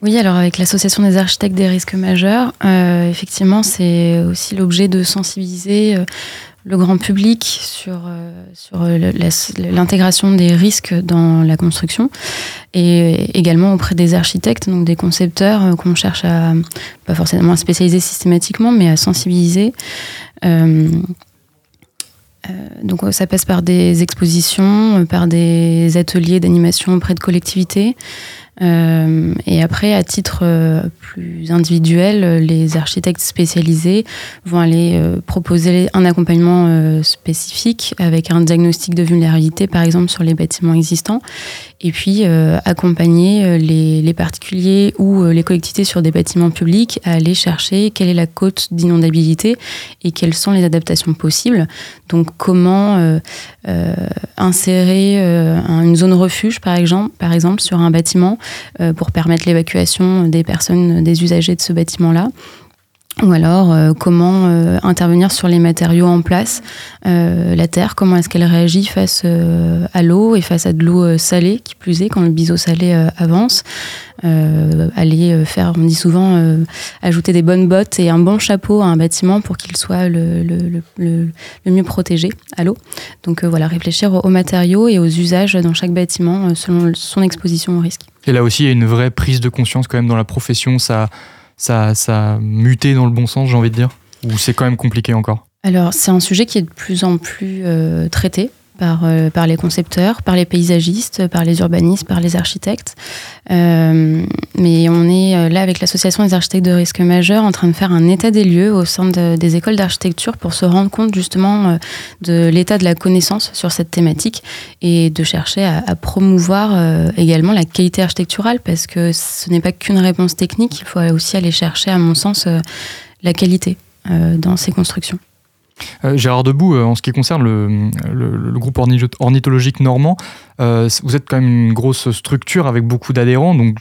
Oui, alors avec l'Association des architectes des risques majeurs, euh, effectivement, c'est aussi l'objet de sensibiliser euh, le grand public sur, euh, sur l'intégration des risques dans la construction et également auprès des architectes, donc des concepteurs euh, qu'on cherche à, pas forcément à spécialiser systématiquement, mais à sensibiliser. Donc ça passe par des expositions, par des ateliers d'animation auprès de collectivités. Euh, et après, à titre euh, plus individuel, les architectes spécialisés vont aller euh, proposer un accompagnement euh, spécifique avec un diagnostic de vulnérabilité, par exemple, sur les bâtiments existants, et puis euh, accompagner les, les, particuliers ou les collectivités sur des bâtiments publics à aller chercher quelle est la cote d'inondabilité et quelles sont les adaptations possibles. Donc, comment insérer une zone refuge, par exemple, par exemple, sur un bâtiment euh, pour permettre l'évacuation des personnes, des usagers de ce bâtiment-là. Ou alors, euh, comment euh, intervenir sur les matériaux en place, euh, la terre, comment est-ce qu'elle réagit face euh, à l'eau et face à de l'eau salée, qui plus est, quand le biseau salé avance. aller faire, on dit souvent, ajouter des bonnes bottes et un bon chapeau à un bâtiment pour qu'il soit le, mieux protégé à l'eau. Donc voilà, réfléchir aux, matériaux et aux usages dans chaque bâtiment selon son exposition au risque.
Et là aussi, il y a une vraie prise de conscience quand même dans la profession. Ça ça, ça a muté dans le bon sens, j'ai envie de dire. Ou c'est quand même compliqué encore?
Alors, c'est un sujet qui est de plus en plus euh, traité par, euh, par les concepteurs, par les paysagistes, par les urbanistes, par les architectes. Euh, mais on est euh, là avec l'association des architectes de risque majeur en train de faire un état des lieux au sein de- des écoles d'architecture pour se rendre compte justement euh, de l'état de la connaissance sur cette thématique et de chercher à, à promouvoir euh, également la qualité architecturale parce que ce n'est pas qu'une réponse technique, il faut aussi aller chercher à mon sens la qualité dans ces constructions.
Euh, Gérard Debout, euh, en ce qui concerne le, groupe orni- ornithologique normand, euh, vous êtes quand même une grosse structure avec beaucoup d'adhérents, donc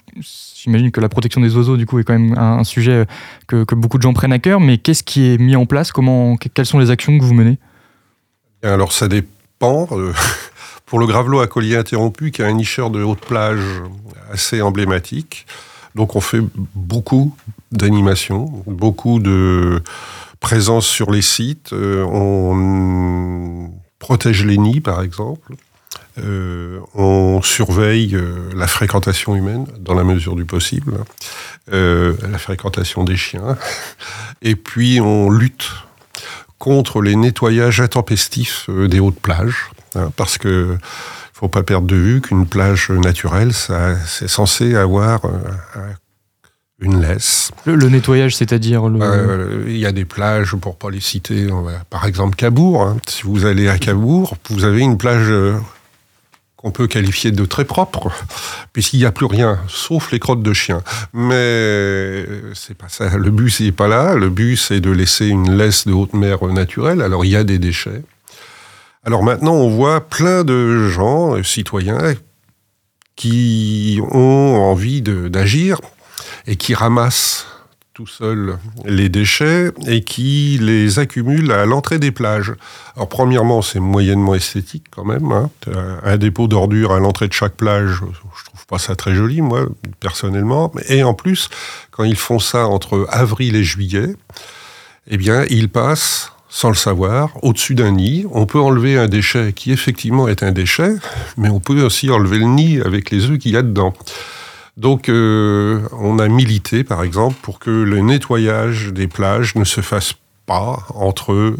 j'imagine que la protection des oiseaux, du coup, est quand même un, sujet que, beaucoup de gens prennent à cœur. Mais qu'est-ce qui est mis en place? Comment, que- Quelles sont les actions que vous menez?
Alors ça dépend. Pour le gravelot à collier interrompu, qui est un nicheur de haute plage assez emblématique, donc on fait beaucoup d'animations, beaucoup de présence sur les sites. Euh, on protège les nids, par exemple. Euh, on surveille euh, la fréquentation humaine dans la mesure du possible, la fréquentation des chiens, et puis on lutte contre les nettoyages intempestifs des hautes plages, hein, parce que faut pas perdre de vue qu'une plage naturelle, ça, c'est censé avoir un- une laisse.
le, le nettoyage, c'est-à-dire le...
Euh, Il y a des plages, pour pas les citer, on va- par exemple Cabourg. hein. Si vous allez à Cabourg, vous avez une plage euh, qu'on peut qualifier de très propre, puisqu'il n'y a plus rien, sauf les crottes de chiens. Mais euh, c'est pas ça. Le but, c'est pas là. Le but, c'est de laisser une laisse de haute mer naturelle. Alors, il y a des déchets. Alors maintenant, on voit plein de gens, citoyens, qui ont envie d'agir et qui ramassent tout seuls les déchets et qui les accumulent à l'entrée des plages. Alors premièrement, c'est moyennement esthétique quand même. hein. Un dépôt d'ordures à l'entrée de chaque plage, je trouve pas ça très joli, moi, personnellement. Et en plus, quand ils font ça entre avril et juillet, eh bien, ils passent sans le savoir, au-dessus d'un nid. On peut enlever un déchet qui effectivement est un déchet, mais on peut aussi enlever le nid avec les œufs qu'il y a dedans. Donc, euh, on a milité, par exemple, pour que le nettoyage des plages ne se fasse pas entre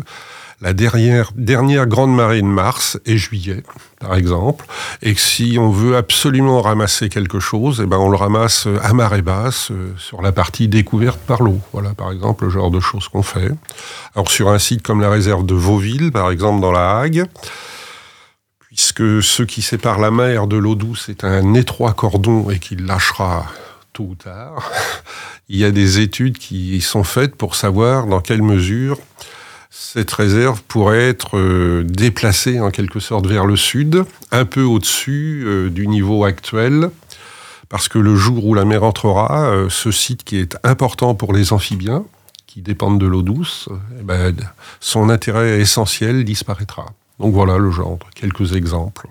la dernière, grande marée de mars et juillet, par exemple, et que si on veut absolument ramasser quelque chose, eh ben on le ramasse à marée basse euh, sur la partie découverte par l'eau. Voilà, par exemple, le genre de choses qu'on fait. Alors, sur un site comme la réserve de Vauville, par exemple, dans la Hague, puisque ce qui sépare la mer de l'eau douce est un étroit cordon et qu'il lâchera tôt ou tard, il y a des études qui sont faites pour savoir dans quelle mesure cette réserve pourrait être euh, déplacée en quelque sorte vers le sud, un peu au-dessus euh, du niveau actuel, parce que le jour où la mer entrera, euh, ce site qui est important pour les amphibiens, qui dépendent de l'eau douce, eh ben, son intérêt essentiel disparaîtra. Donc voilà le genre, quelques exemples.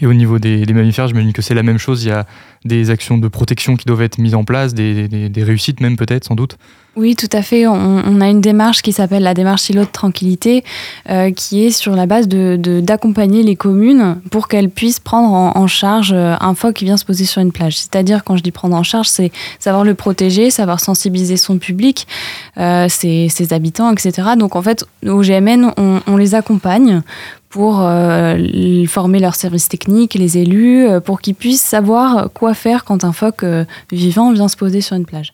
Et au niveau des, mammifères, j'imagine que c'est la même chose. Il y a des actions de protection qui doivent être mises en place, des, des- réussites même peut-être, sans doute.
Oui, tout à fait. On, a une démarche qui s'appelle la démarche îlot de tranquillité, euh, qui est sur la base de de- d'accompagner les communes pour qu'elles puissent prendre en, charge euh, un phoque qui vient se poser sur une plage. C'est-à-dire, quand je dis prendre en charge, c'est savoir le protéger, savoir sensibiliser son public, euh, ses, habitants, etc. Donc, en fait, au GMN, on les accompagne pour euh, former leurs services techniques, les élus, euh, pour qu'ils puissent savoir quoi faire quand un phoque euh, vivant vient se poser sur une plage.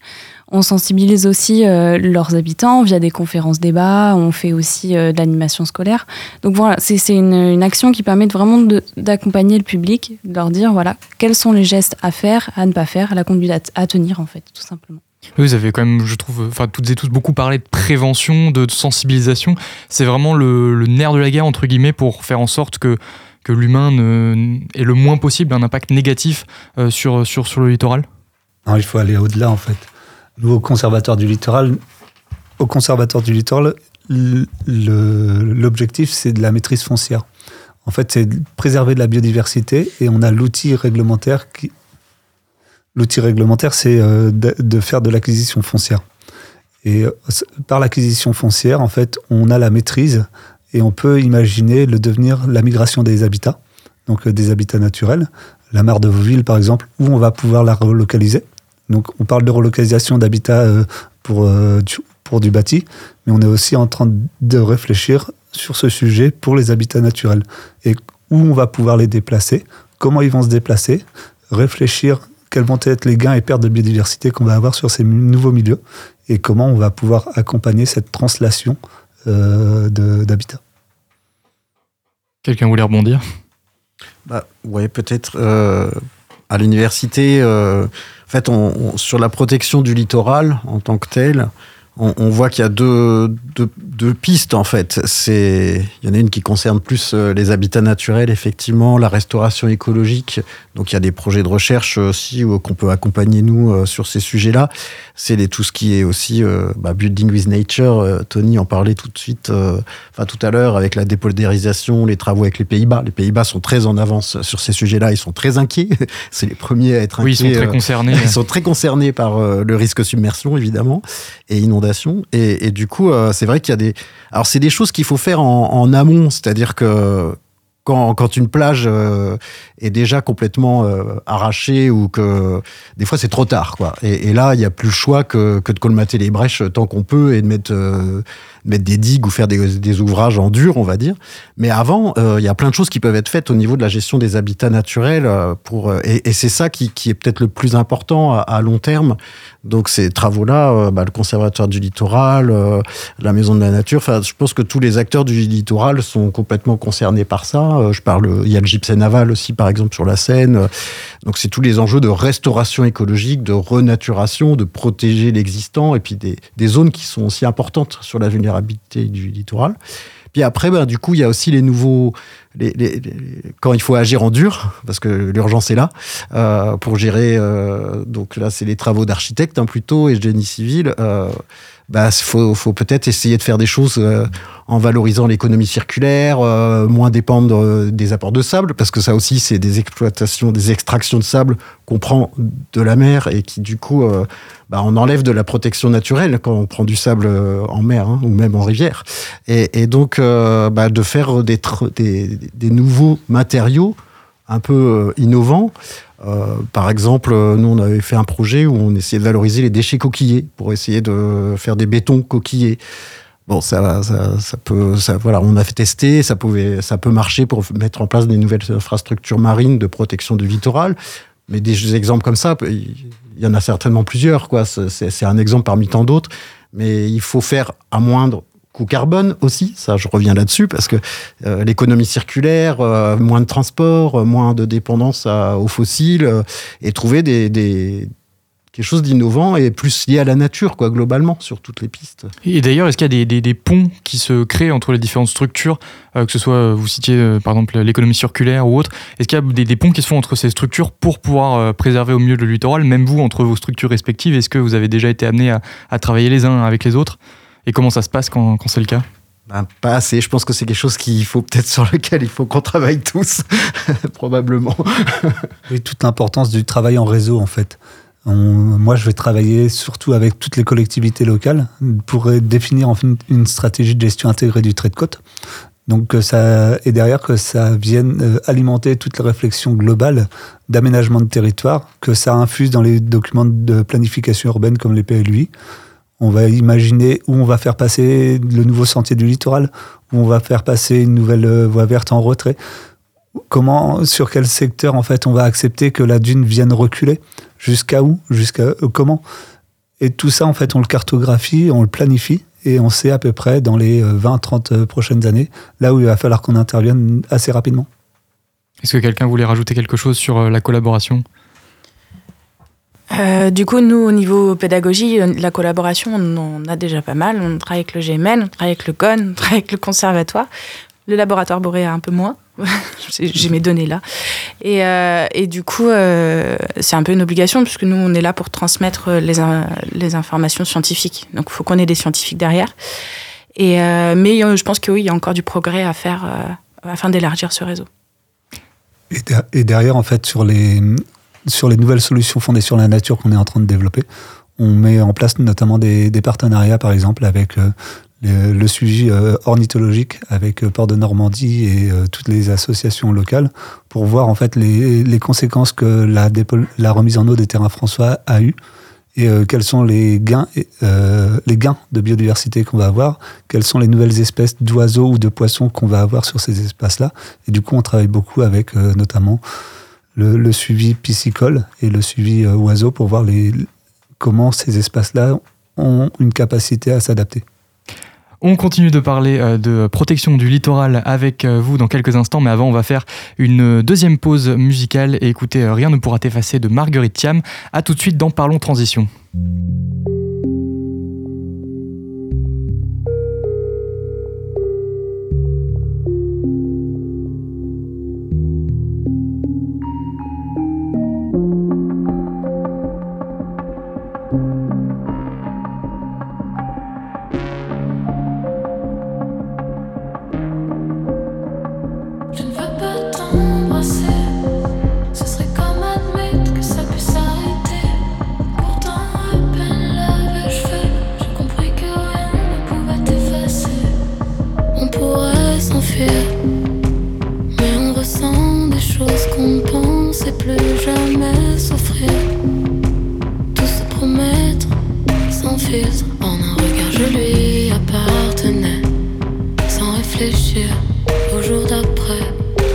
On sensibilise aussi euh, leurs habitants via des conférences débats, on fait aussi euh, de l'animation scolaire. Donc voilà, c'est une, une action qui permet de vraiment d'accompagner le public, de leur dire voilà, quels sont les gestes à faire, à ne pas faire, la conduite à, à tenir en fait, tout simplement.
Vous avez quand même, je trouve, enfin toutes et tous beaucoup parlé de prévention, de, sensibilisation. C'est vraiment le, nerf de la guerre entre guillemets pour faire en sorte que que l'humain ait le moins possible un impact négatif euh, sur, sur, sur le littoral.
Non, il faut aller au-delà, en fait. Nous, au Conservatoire du Littoral, au Conservatoire du Littoral, l'objectif, c'est de la maîtrise foncière. En fait, c'est préserver de la biodiversité et on a l'outil réglementaire qui. L'outil réglementaire, c'est euh, de, faire de l'acquisition foncière. Et euh, par l'acquisition foncière, en fait, on a la maîtrise et on peut imaginer le devenir, la migration des habitats, donc euh, des habitats naturels. La mare de Vauville, par exemple, où on va pouvoir la relocaliser. Donc, on parle de relocalisation d'habitats pour, pour du bâti, mais on est aussi en train de réfléchir sur ce sujet pour les habitats naturels et où on va pouvoir les déplacer, comment ils vont se déplacer, réfléchir quels vont être les gains et pertes de biodiversité qu'on va avoir sur ces nouveaux milieux et comment on va pouvoir accompagner cette translation euh, d'habitat.
Quelqu'un voulait rebondir?
Bah, Ouais, peut-être. Euh, à l'université, euh, en fait, on, sur la protection du littoral en tant que tel, on, voit qu'il y a deux, deux, pistes en fait. C'est, il y en a une qui concerne plus euh, les habitats naturels, effectivement, la restauration écologique. Donc il y a des projets de recherche aussi qu'on peut accompagner nous euh, sur ces sujets-là. C'est les, tout ce qui est aussi euh, bah, building with nature. Tony en parlait tout de suite, enfin tout à l'heure avec la dépoldérisation, les travaux avec les Pays-Bas. Les Pays-Bas sont très en avance sur ces sujets-là. Ils sont très inquiets. C'est les premiers à être inquiets.
Oui, ils sont très concernés.
ils sont très concernés par le risque submersion évidemment et inondation. Et, du coup, c'est vrai qu'il y a des alors c'est des choses qu'il faut faire en, amont, c'est-à-dire que quand, une plage euh, est déjà complètement euh, arrachée ou que des fois c'est trop tard quoi. Et, là il n'y a plus le choix que, de colmater les brèches tant qu'on peut et de mettre euh, mettre des digues ou faire des, ouvrages en dur, on va dire. Mais avant, euh, il y a plein de choses qui peuvent être faites au niveau de la gestion des habitats naturels. Euh, pour, euh, et, c'est ça qui, est peut-être le plus important à, long terme. Donc ces travaux-là, bah, le conservatoire du littoral, la maison de la nature, je pense que tous les acteurs du littoral sont complètement concernés par ça. je parle, il y a le gypsé naval aussi, par exemple, sur la Seine. Donc c'est tous les enjeux de restauration écologique, de renaturation, de protéger l'existant, et puis des, des zones qui sont aussi importantes sur la vulnérabilité habité du littoral. Puis après, ben, du coup, il y a aussi les nouveaux. Les, quand il faut agir en dur, parce que l'urgence est là, euh, pour gérer. Euh, donc là, c'est les travaux d'architecte hein, plutôt et génie civil. Euh, bah, faut, faut peut-être essayer de faire des choses euh, en valorisant l'économie circulaire, euh, moins dépendre euh, des apports de sable, parce que ça aussi, c'est des exploitations, des extractions de sable qu'on prend de la mer et qui, du coup, bah, on enlève de la protection naturelle quand on prend du sable en mer hein, ou même en rivière. Et, et donc, bah, de faire des, des, des nouveaux matériaux un peu innovants euh, par exemple, nous, on avait fait un projet où on essayait de valoriser les déchets coquillés pour essayer de faire des bétons coquillés. Bon, ça, ça, peut, voilà, on a fait tester, ça pouvait, ça peut marcher pour mettre en place des nouvelles infrastructures marines de protection du littoral. Mais des exemples comme ça, il y en a certainement plusieurs, quoi. C'est un exemple parmi tant d'autres. Mais il faut faire à moindre coût carbone aussi, ça je reviens là-dessus, parce que euh, l'économie circulaire, euh, moins de transport, euh, moins de dépendance aux fossiles, et trouver des, quelque chose d'innovant et plus lié à la nature, quoi, globalement, sur toutes les pistes.
Et d'ailleurs, est-ce qu'il y a des, ponts qui se créent entre les différentes structures, que ce soit, vous citiez par exemple l'économie circulaire ou autre, est-ce qu'il y a des, ponts qui se font entre ces structures pour pouvoir préserver au mieux le littoral, même vous, entre vos structures respectives, est-ce que vous avez déjà été amené à travailler les uns avec les autres? Et comment ça se passe quand, c'est le cas?
Ben, pas assez. Je pense que c'est quelque chose qu'il faut peut-être sur lequel il faut qu'on travaille tous, probablement.
oui, toute l'importance du travail en réseau, en fait. moi, je vais travailler surtout avec toutes les collectivités locales pour définir en une stratégie de gestion intégrée du trait de côte. Donc, ça, et derrière, que ça vienne euh, alimenter toutes les réflexions globales d'aménagement de territoire, que ça infuse dans les documents de planification urbaine comme les PLUI, on va imaginer où on va faire passer le nouveau sentier du littoral, où on va faire passer une nouvelle euh, voie verte en retrait. Comment, sur quel secteur en fait on va accepter que la dune vienne reculer? Jusqu'à où? Jusqu'à euh, comment? Et tout ça en fait on le cartographie, on le planifie et on sait à peu près dans les 20-30 euh, prochaines années là où il va falloir qu'on intervienne assez rapidement.
Est-ce que quelqu'un voulait rajouter quelque chose sur la collaboration?
Euh, du coup, nous, au niveau pédagogie, euh, la collaboration, on en a déjà pas mal. On travaille avec le GMN, on travaille avec le CON, on travaille avec le conservatoire. Le laboratoire Boréa un peu moins. J'ai mes données là. Et, euh, et du coup, c'est un peu une obligation puisque nous, on est là pour transmettre les, les informations scientifiques. Donc, il faut qu'on ait des scientifiques derrière. Et, mais je pense que oui, il y a encore du progrès à faire afin d'élargir ce réseau.
Et derrière, en fait, sur les, sur les nouvelles solutions fondées sur la nature qu'on est en train de développer. On met en place notamment des, partenariats, par exemple, avec euh, le, suivi euh, ornithologique avec euh, Port de Normandie et toutes les associations locales pour voir en fait les, conséquences que la, remise en eau des terrains François a eu et euh, quels sont les gains, euh, les gains de biodiversité qu'on va avoir, quelles sont les nouvelles espèces d'oiseaux ou de poissons qu'on va avoir sur ces espaces-là. Et du coup, on travaille beaucoup avec euh, notamment le, suivi piscicole et le suivi euh, oiseau pour voir comment ces espaces-là ont une capacité à s'adapter.
On continue de parler euh, de protection du littoral avec euh, vous dans quelques instants, mais avant on va faire une deuxième pause musicale et écouter Rien ne pourra t'effacer de Marguerite Thiam. A tout de suite dans Parlons Transition. En un regard, je lui appartenais. Sans réfléchir, au jour d'après.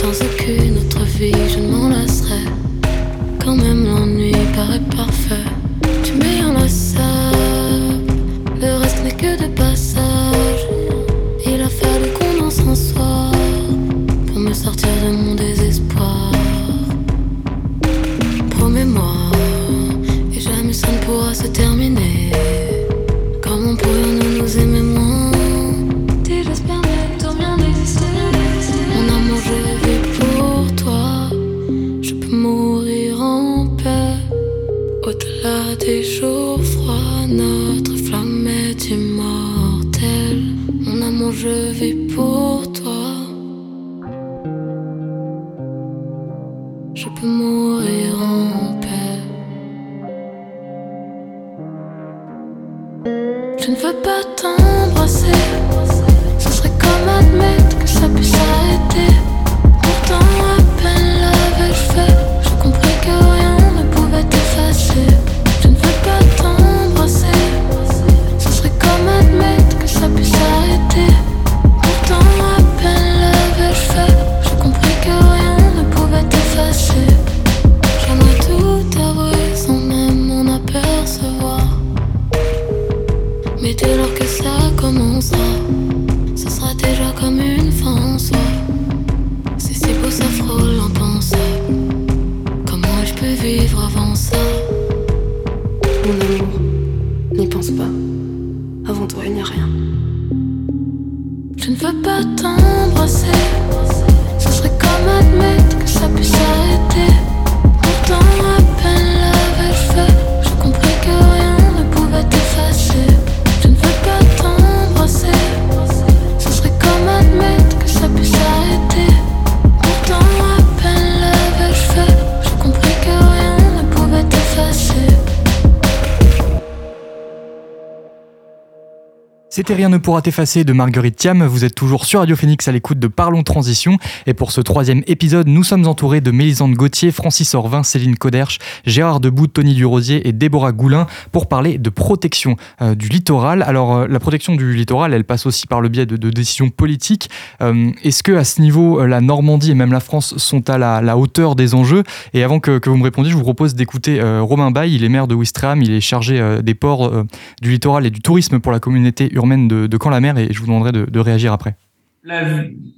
Dans aucune autre vie, je ne m'en lasserai. Quand même, l'ennui paraît parfait. Rien ne pourra t'effacer de Marguerite Thiam. Vous êtes toujours sur Radio Phoenix à l'écoute de Parlons Transition. Et pour ce troisième épisode, nous sommes entourés de Mélisande Gauthier, Francis Orvin, Céline Coderche, Gérard Debout, Tony Durosier et Déborah Goulin pour parler de protection euh, du littoral. Alors, euh, la protection du littoral, elle passe aussi par le biais de, décisions politiques. Euh, Est-ce que à ce niveau, la Normandie et même la France sont à la, hauteur des enjeux? Et avant que, vous me répondiez, je vous propose d'écouter Romain Bay. Il est maire de Ouistreham, il est chargé des ports, du littoral et du tourisme pour la communauté urbaine de, de Caen-la-Mer et je vous demanderai de, réagir après.
La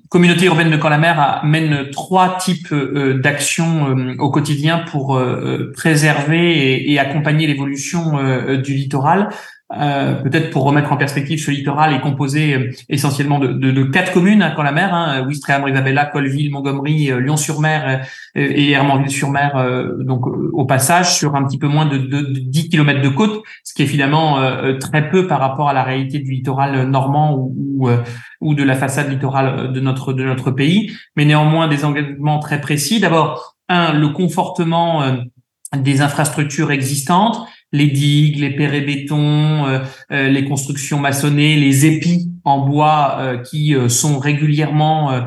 communauté urbaine de Caen-la-Mer mène trois types euh, d'actions euh, au quotidien pour euh, préserver et accompagner l'évolution du littoral. Euh, peut-être pour remettre en perspective, ce littoral est composé euh, essentiellement de, de, de, quatre communes hein, quand la mer, hein, Ouistreham, Rivabella, Colville, Montgomery, euh, Lyon-sur-Mer et Hermanville-sur-Mer, donc au passage sur un petit peu moins de, de, de, 10 km de côte, ce qui est finalement très peu par rapport à la réalité du littoral normand ou, ou, ou de la façade littorale de notre de notre pays, mais néanmoins des engagements très précis. D'abord, un, le confortement des infrastructures existantes, les digues, les pérés béton, euh, euh, les constructions maçonnées, les épis en bois euh, qui sont régulièrement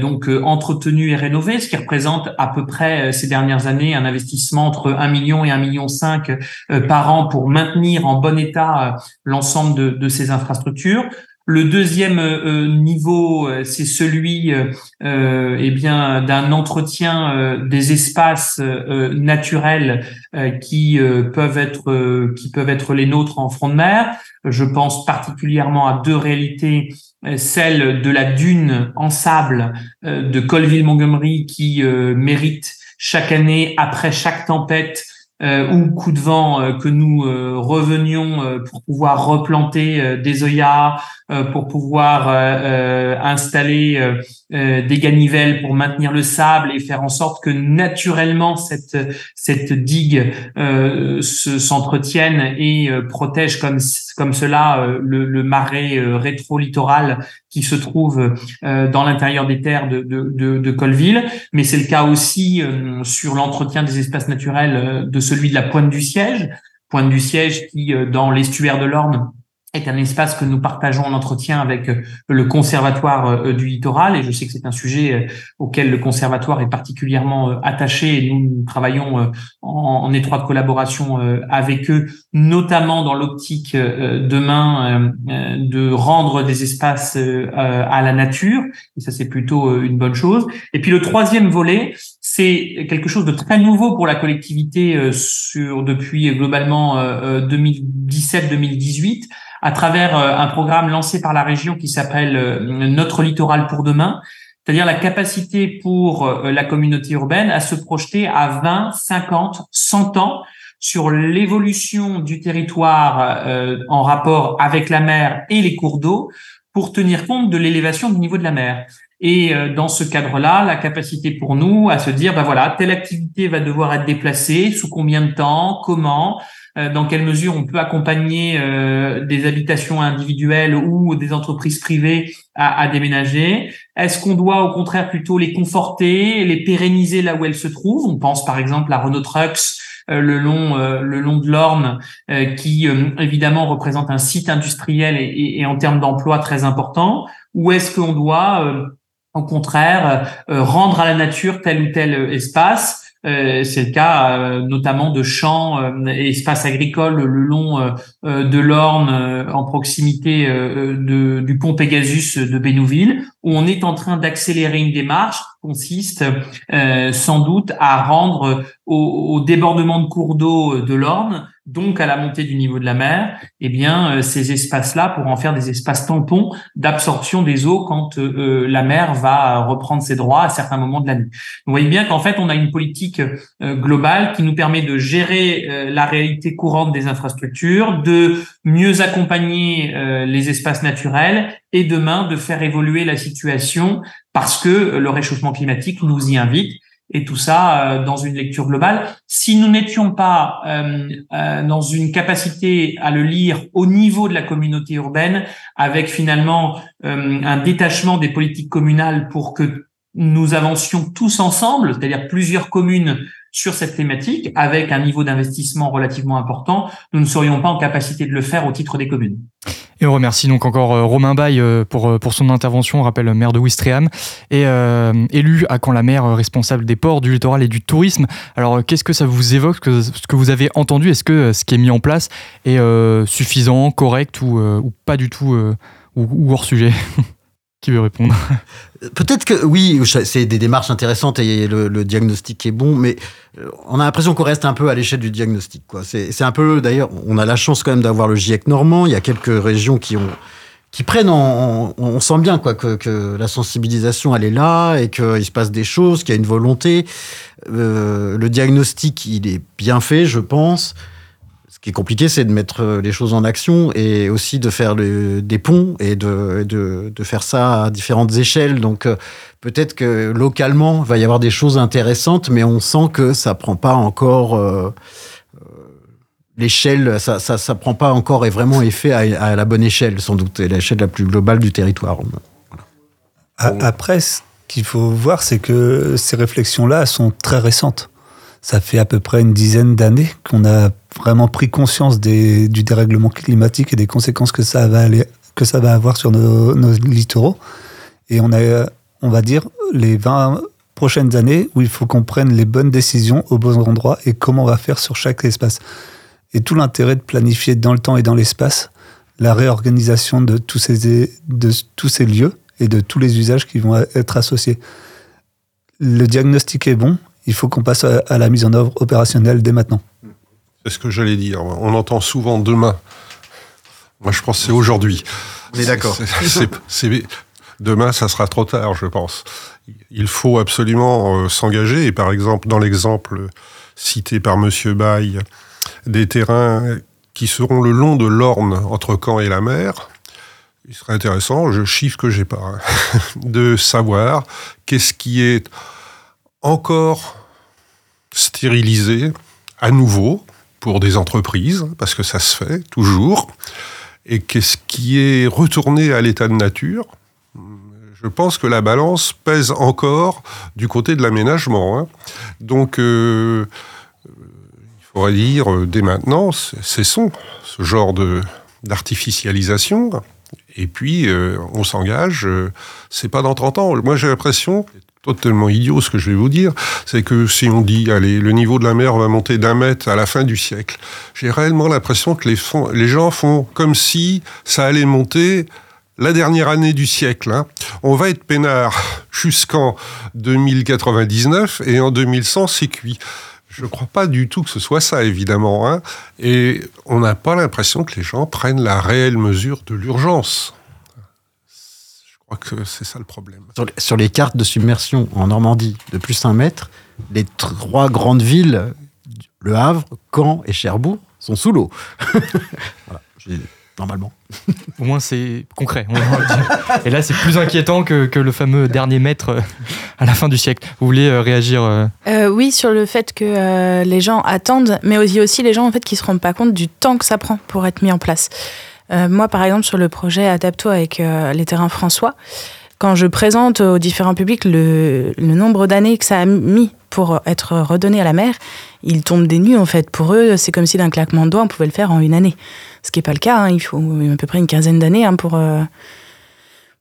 donc entretenue et rénovée, ce qui représente à peu près ces dernières années un investissement entre 1 million et 1 million 5 par an pour maintenir en bon état l'ensemble de ces infrastructures. Le deuxième euh, niveau, euh, c'est celui euh, eh bien d'un entretien des espaces naturels qui peuvent être qui peuvent être les nôtres en front de mer. Je pense particulièrement à deux réalités celle de la dune en sable de Colville-Montgomery qui mérite chaque année, après chaque tempête, euh, ou coup de vent euh, que nous euh, revenions euh, pour pouvoir replanter des œillats, pour pouvoir installer des ganivelles pour maintenir le sable et faire en sorte que naturellement cette cette digue s'entretienne et protège comme comme cela le, le marais rétro-littoral qui se trouve dans l'intérieur des terres de, de, de, Colville, mais c'est le cas aussi sur l'entretien des espaces naturels de celui de la Pointe du Siège, Pointe du Siège qui, euh, dans l'estuaire de l'Orne, est un espace que nous partageons en entretien avec euh, le Conservatoire euh, du littoral. Et je sais que c'est un sujet auquel le Conservatoire est particulièrement attaché. Et nous, travaillons en, étroite collaboration avec eux, notamment dans l'optique demain de rendre des espaces à la nature. Et ça c'est plutôt une bonne chose. Et puis le troisième volet, c'est quelque chose de très nouveau pour la collectivité euh, sur depuis euh, globalement 2017-2018 euh, à travers un programme lancé par la région qui s'appelle Notre littoral pour demain, c'est-à-dire la capacité pour la communauté urbaine à se projeter à 20, 50, 100 ans sur l'évolution du territoire en rapport avec la mer et les cours d'eau pour tenir compte de l'élévation du niveau de la mer. Et euh, dans ce cadre-là, la capacité pour nous à se dire, ben voilà, telle activité va devoir être déplacée, sous combien de temps, comment, euh, dans quelle mesure on peut accompagner euh, des habitations individuelles ou des entreprises privées à, déménager? Est-ce qu'on doit au contraire plutôt les conforter, les pérenniser là où elles se trouvent? On pense par exemple à Renault Trucks. le long le long de l'Orne qui évidemment représente un site industriel et, et, et en termes d'emploi très important ou est-ce qu'on doit au contraire, euh, rendre à la nature tel ou tel euh, espace? Euh, c'est le cas notamment de champs et espaces agricoles le long de l'Orne, en proximité du pont Pegasus de Bénouville, où on est en train d'accélérer une démarche consiste sans doute à rendre au, au débordement de cours d'eau de l'Orne donc à la montée du niveau de la mer, eh bien euh, ces espaces-là pourront en faire des espaces tampons d'absorption des eaux quand euh, euh, la mer va reprendre ses droits à certains moments de l'année. Vous voyez bien qu'en fait on a une politique globale qui nous permet de gérer la réalité courante des infrastructures, de mieux accompagner les espaces naturels et demain de faire évoluer la situation parce que le réchauffement climatique nous y invite et tout ça euh, dans une lecture globale. Si nous n'étions pas euh, euh, dans une capacité à le lire au niveau de la communauté urbaine, avec finalement un détachement des politiques communales pour que nous avancions tous ensemble, c'est-à-dire plusieurs communes sur cette thématique, avec un niveau d'investissement relativement important, nous ne serions pas en capacité de le faire au titre des communes.
Et on remercie donc encore euh, Romain Baye euh, pour, euh, pour son intervention, on rappelle maire de Ouistreham, et élu à Caen-la-Mer, responsable des ports, du littoral et du tourisme. Alors qu'est-ce que ça vous évoque, ce que vous avez entendu? Est-ce que ce qui est mis en place est suffisant, correct ou pas du tout ou hors sujet? Qui répondre
Peut-être que oui, c'est des démarches intéressantes et le, diagnostic est bon, mais euh, on a l'impression qu'on reste un peu à l'échelle du diagnostic. C'est un peu, d'ailleurs, on a la chance quand même d'avoir le GIEC normand. Il y a quelques régions qui ont qui prennent on sent bien quoi que, que, la sensibilisation elle est là et qu'il se passe des choses, qu'il y a une volonté. Euh, le diagnostic il est bien fait, je pense qui est compliqué, c'est de mettre euh, les choses en action et aussi de faire des ponts et de, de, faire ça à différentes échelles. Donc euh, peut-être que localement, il va y avoir des choses intéressantes, mais on sent que ça prend pas encore euh, l'échelle, ça, ça, ça, prend pas encore et vraiment effet à, à la bonne échelle, sans doute, et l'échelle la plus globale du territoire.
Après, ce qu'il faut voir, c'est que ces réflexions-là sont très récentes ça fait à peu près une dizaine d'années qu'on a vraiment pris conscience du dérèglement climatique et des conséquences que ça va, aller, que ça va avoir sur nos, nos littoraux. Et on a, on va dire, les 20 prochaines années où il faut qu'on prenne les bonnes décisions au bon endroit et comment on va faire sur chaque espace. Et tout l'intérêt de planifier dans le temps et dans l'espace la réorganisation de tous ces, de tous ces lieux et de tous les usages qui vont être associés. Le diagnostic est bon, il faut qu'on passe à la mise en œuvre opérationnelle dès maintenant.
C'est ce que j'allais dire. On entend souvent demain. Moi, je pense que c'est aujourd'hui.
On est d'accord.
Demain, ça sera trop tard, je pense. Il faut absolument euh, s'engager. Et par exemple, dans l'exemple cité par Monsieur Baye, des terrains qui seront le long de l'Orne entre Caen et la mer, il serait intéressant, je chiffre que j'ai pas, hein, de savoir qu'est-ce qui est encore stérilisé à nouveau pour des entreprises, parce que ça se fait toujours, et qu'est-ce qui est retourné à l'état de nature? Je pense que la balance pèse encore du côté de l'aménagement. Hein. Donc, euh, il faudrait dire euh, dès maintenant, cessons ce genre de d'artificialisation. Et puis, euh, on s'engage. c'est pas dans 30 ans. Moi, j'ai l'impression, totalement idiot ce que je vais vous dire, c'est que si on dit, allez, le niveau de la mer va monter d'un mètre à la fin du siècle, j'ai réellement l'impression que les, gens font comme si ça allait monter la dernière année du siècle. Hein. On va être peinard jusqu'en 2099 et en 2100, c'est cuit. Je ne crois pas du tout que ce soit ça, évidemment. Hein. Et on n'a pas l'impression que les gens prennent la réelle mesure de l'urgence que c'est ça le problème.
Sur les, cartes de submersion en Normandie de plus d'un mètre, les trois grandes villes, Le Havre, Caen et Cherbourg, sont sous l'eau. normalement.
Au moins, c'est concret. Et là, c'est plus inquiétant que, que, le fameux dernier mètre euh, à la fin du siècle. Vous voulez euh, réagir
euh Oui, sur le fait que les gens attendent, mais aussi, aussi les gens en fait, qui ne se rendent pas compte du temps que ça prend pour être mis en place. Euh, moi, par exemple, sur le projet Adapto avec euh, les terrains François, quand je présente aux différents publics le, nombre d'années que ça a mis pour être redonné à la mer, ils tombent des nues en fait. Pour eux, c'est comme si d'un claquement de doigts, on pouvait le faire en une année. Ce qui n'est pas le cas. Hein. Il faut à peu près une quinzaine d'années hein, pour, euh,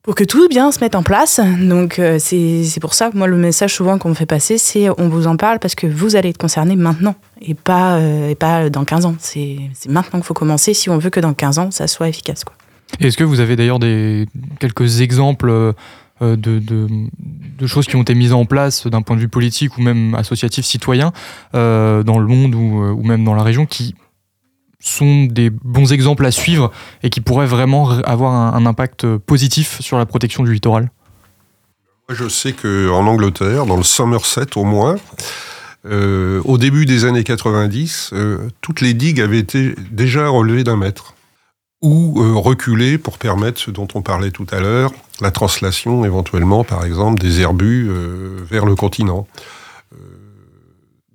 pour que tout bien se mette en place. Donc euh, c'est pour ça que moi le message souvent qu'on me fait passer, c'est on vous en parle parce que vous allez être concerné maintenant et pas, euh, et pas dans 15 ans. C'est maintenant qu'il faut commencer si on veut que dans 15 ans ça soit efficace.
Est-ce que vous avez d'ailleurs des quelques exemples euh, de, de, de, choses qui ont été mises en place d'un point de vue politique ou même associatif citoyen dans le monde ou, ou même dans la région qui sont des bons exemples à suivre et qui pourraient vraiment avoir un, impact positif sur la protection du littoral
je sais qu'en Angleterre, dans le Somerset au moins, euh, au début des années 90, euh, toutes les digues avaient été déjà relevées d'un mètre ou euh, reculées pour permettre ce dont on parlait tout à l'heure, la translation éventuellement, par exemple, des herbus vers le continent.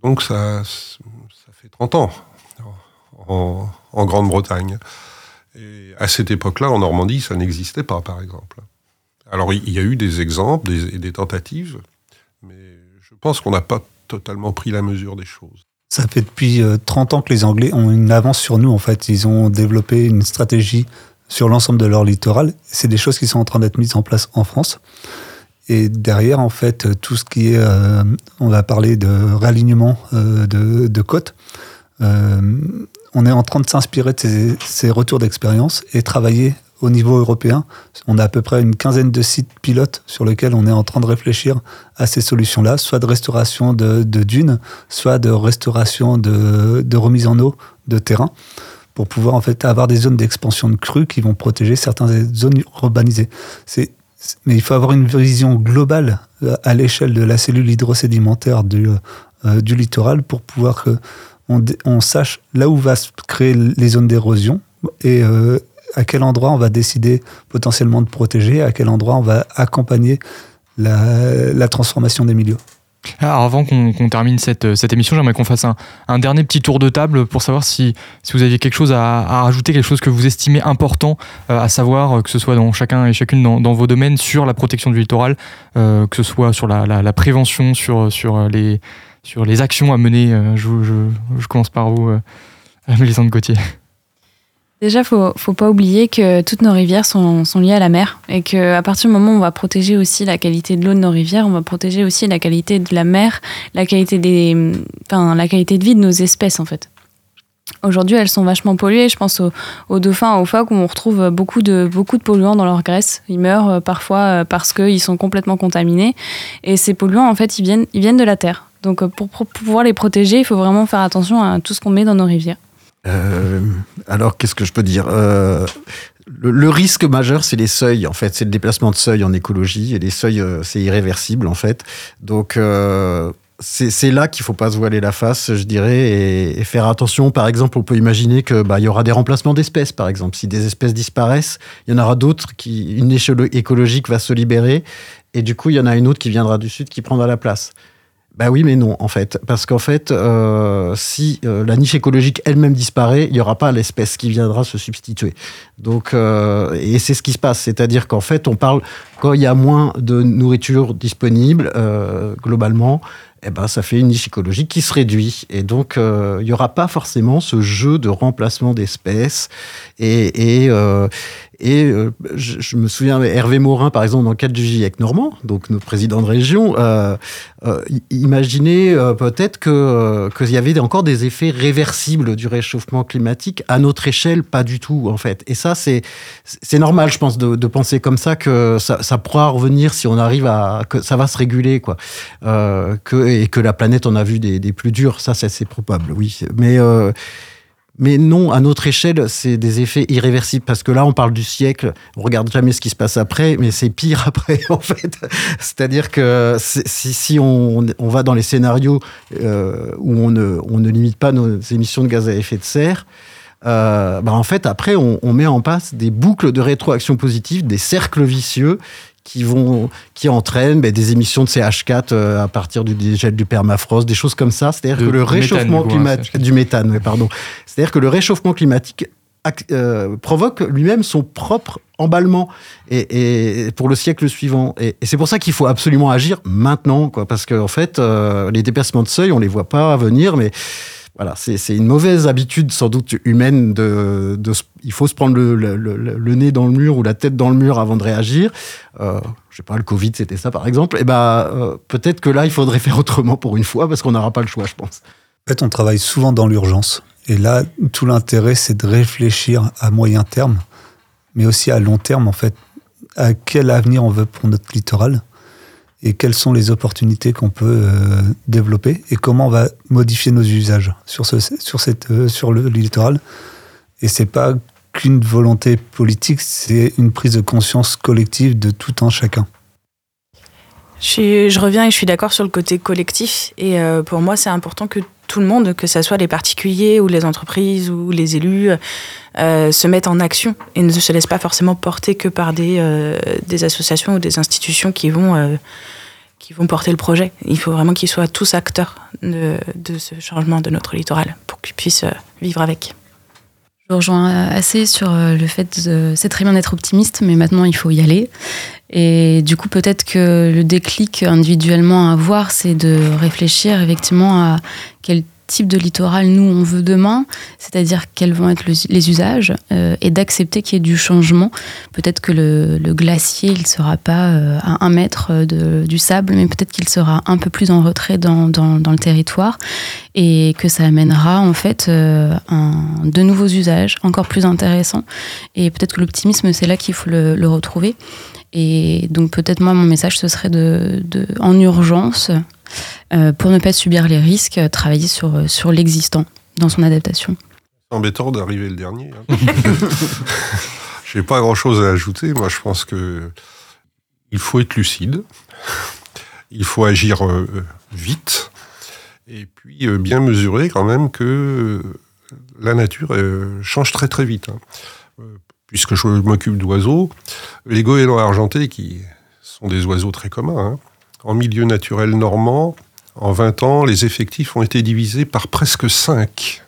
donc ça, ça fait 30 ans en, Grande-Bretagne. Et à cette époque-là, en Normandie, ça n'existait pas, par exemple. Alors, il y a eu des exemples des, tentatives, mais je pense qu'on n'a pas totalement pris la mesure des choses.
Ça fait depuis 30 euh, ans que les Anglais ont une avance sur nous, en fait. Ils ont développé une stratégie sur l'ensemble de leur littoral. C'est des choses qui sont en train d'être mises en place en France. Et derrière, en fait, tout ce qui est, euh, on va parler de réalignement euh, de, de, côtes on est en train de s'inspirer de ces, retours d'expérience et travailler au niveau européen. On a à peu près une quinzaine de sites pilotes sur lesquels on est en train de réfléchir à ces solutions-là, soit de restauration de, dunes, soit de restauration de, remise en eau de terrain, pour pouvoir en fait avoir des zones d'expansion de crues qui vont protéger certaines zones urbanisées. mais il faut avoir une vision globale euh, à l'échelle de la cellule hydrosédimentaire du, euh, du littoral pour pouvoir que on, sache là où va se créer les zones d'érosion et euh, à quel endroit on va décider potentiellement de protéger, à quel endroit on va accompagner la, transformation des milieux.
Alors avant qu'on termine cette, cette émission, j'aimerais qu'on fasse un, dernier petit tour de table pour savoir si, vous aviez quelque chose à, rajouter, quelque chose que vous estimez important euh, à savoir, que ce soit dans chacun et chacune dans, vos domaines, sur la protection du littoral, euh, que ce soit sur la, prévention, sur les, sur les actions à mener. Euh, je, commence par vous, euh, Mélisande Gauthier.
Déjà, faut, faut pas oublier que toutes nos rivières sont, liées à la mer et que à partir du moment où on va protéger aussi la qualité de l'eau de nos rivières, on va protéger aussi la qualité de la mer, la qualité des, enfin, la qualité de vie de nos espèces en fait. Aujourd'hui, elles sont vachement polluées. Je pense aux, aux dauphins, aux phoques, où on retrouve beaucoup de, beaucoup de polluants dans leur graisse. Ils meurent euh, parfois euh, parce qu'ils sont complètement contaminés. Et ces polluants, en fait, ils viennent, ils viennent de la terre. Donc, euh, pour, pouvoir les protéger, il faut vraiment faire attention à tout ce qu'on met dans nos rivières.
Euh, alors, qu'est-ce que je peux dire Euh, le, risque majeur, c'est les seuils, en fait. C'est le déplacement de seuils en écologie. Et les seuils, c'est irréversible, en fait. Donc, c'est là qu'il faut pas se voiler la face, je dirais, et, faire attention. Par exemple, on peut imaginer que bah, y aura des remplacements d'espèces, par exemple. Si des espèces disparaissent, il y en aura d'autres une niche écologique va se libérer, et du coup, il y en a une autre qui viendra du sud qui prendra la place. Bah oui, mais non, en fait. Parce qu'en fait, euh, si euh, la niche écologique elle-même disparaît, il n'y aura pas l'espèce qui viendra se substituer. Donc, euh, et c'est ce qui se passe. C'est-à-dire qu'en fait, on parle, quand il y a moins de nourriture disponible, euh, globalement, eh ben, ça fait une niche écologique qui se réduit. Et donc, euh, il n'y aura pas forcément ce jeu de remplacement d'espèces. Et, et, euh, et euh, je, me souviens, Hervé Morin, par exemple, dans le cadre du GIEC normand, donc notre président de région, euh, euh, imaginait euh, peut-être qu'il y avait encore des effets réversibles du réchauffement climatique. À notre échelle, pas du tout, en fait. Et ça, c'est normal, je pense, de, penser comme ça que ça, pourra revenir si on arrive à que ça va se réguler, quoi. Et que la planète en a vu des, des plus durs. Ça, c'est probable, oui. Mais mais non, à notre échelle, c'est des effets irréversibles parce que là, on parle du siècle, on regarde jamais ce qui se passe après, mais c'est pire après, en fait. C'est-à-dire que si, on va dans les scénarios euh, où on ne, on ne limite pas nos émissions de gaz à effet de serre, euh, bah en fait, après, on, on met en place des boucles de rétroaction positive, des cercles vicieux qui vont, qui entraînent bah, des émissions de CH4 euh, à partir du dégel du permafrost, des choses comme ça. C'est-à-dire que le réchauffement climatique,
CH4.
du méthane, oui, pardon. C'est-à-dire que le réchauffement climatique euh, provoque lui-même son propre emballement et, et pour le siècle suivant. Et, et c'est pour ça qu'il faut absolument agir maintenant, quoi, parce qu'en en fait, euh, les dépassements de seuil, on les voit pas venir, mais voilà, c'est une mauvaise habitude sans doute humaine de, il faut se prendre le, nez dans le mur ou la tête dans le mur avant de réagir. Euh, je sais pas, le Covid c'était ça par exemple. Et ben euh, peut-être que là il faudrait faire autrement pour une fois parce qu'on n'aura pas le choix, je pense.
En fait, on travaille souvent dans l'urgence. Et là, tout l'intérêt, c'est de réfléchir à moyen terme, mais aussi à long terme, en fait, à quel avenir on veut pour notre littoral? Et quelles sont les opportunités qu'on peut euh, développer et comment on va modifier nos usages sur, ce, sur, cette, euh, sur le littoral. Et c'est pas qu'une volonté politique, c'est une prise de conscience collective de tout un chacun.
Je, reviens et je suis d'accord sur le côté collectif. Et euh, pour moi, c'est important que tout le monde, que ce soit les particuliers ou les entreprises ou les élus, euh, se mettent en action et ne se laissent pas forcément porter que par des, euh, associations ou des institutions qui vont, qui vont porter le projet. Il faut vraiment qu'ils soient tous acteurs de, de ce changement de notre littoral pour qu'ils puissent vivre avec.
Je rejoins assez sur euh, le fait de c'est très bien d'être optimiste, mais maintenant il faut y aller. Et du coup, peut-être que le déclic individuellement à avoir, c'est de réfléchir effectivement à quel type de littoral nous on veut demain, c'est-à-dire quels vont être le- les usages, euh, et d'accepter qu'il y ait du changement. Peut-être que le, glacier, il sera pas euh, à un mètre de- du sable, mais peut-être qu'il sera un peu plus en retrait dans, dans, le territoire, et que ça amènera en fait euh, de nouveaux usages encore plus intéressants. Et peut-être que l'optimisme, c'est là qu'il faut le, le retrouver. Et donc peut-être moi, mon message, ce serait de, de en urgence, euh, pour ne pas subir les risques, euh, travailler sur, sur l'existant dans son adaptation.
C'est embêtant d'arriver le dernier. hein. J'ai pas grand chose à ajouter. Moi, je pense que il faut être lucide. Il faut agir euh, vite. Et puis, euh, bien mesurer quand même que euh, la nature euh, change très très vite. hein. Euh, puisque je m'occupe d'oiseaux, les goélands argentés, qui sont des oiseaux très communs, hein, en milieu naturel normand, en 20 ans, les effectifs ont été divisés par presque 5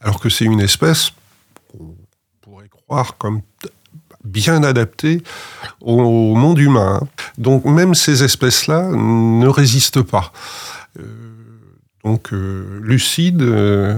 alors que c'est une espèce qu'on pourrait croire comme bien adaptée au, monde humain. Donc même ces espèces-là ne résistent pas. Euh, donc euh, lucide, euh,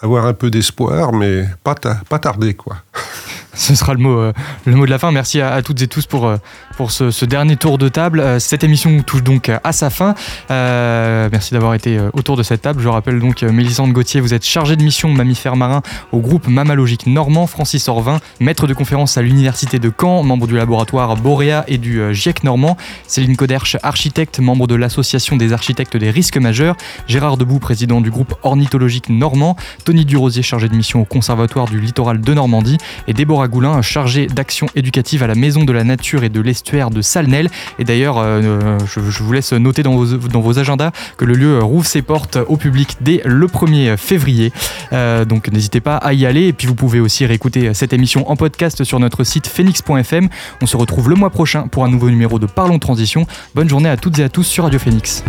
avoir un peu d'espoir, mais pas, pas tarder, quoi.
Ce sera le mot, euh, le mot de la fin. Merci à, toutes et tous pour, euh, pour ce, dernier tour de table. Euh, cette émission touche donc à sa fin. merci d'avoir été autour de cette table. Je rappelle donc Mélissande Gauthier, vous êtes chargée de mission mammifère marin au groupe Mammalogique Normand. Francis Orvin, maître de conférence à l'Université de Caen, membre du laboratoire Boréa et du GIEC Normand. Céline Coderche, architecte, membre de l'Association des architectes des risques majeurs. Gérard Debout, président du groupe ornithologique normand. Tony Durosier, chargé de mission au Conservatoire du littoral de Normandie. Et Déborah Goulin, chargé d'action éducative à la Maison de la Nature et de l'Estuaire de Salnel. Et d'ailleurs, euh, je, vous laisse noter dans vos, agendas que le lieu rouvre ses portes au public dès le 1er février. Euh, donc n'hésitez pas à y aller. Et puis vous pouvez aussi réécouter cette émission en podcast sur notre site phoenix.fm. On se retrouve le mois prochain pour un nouveau numéro de Parlons Transition. Bonne journée à toutes et à tous sur Radio Phoenix.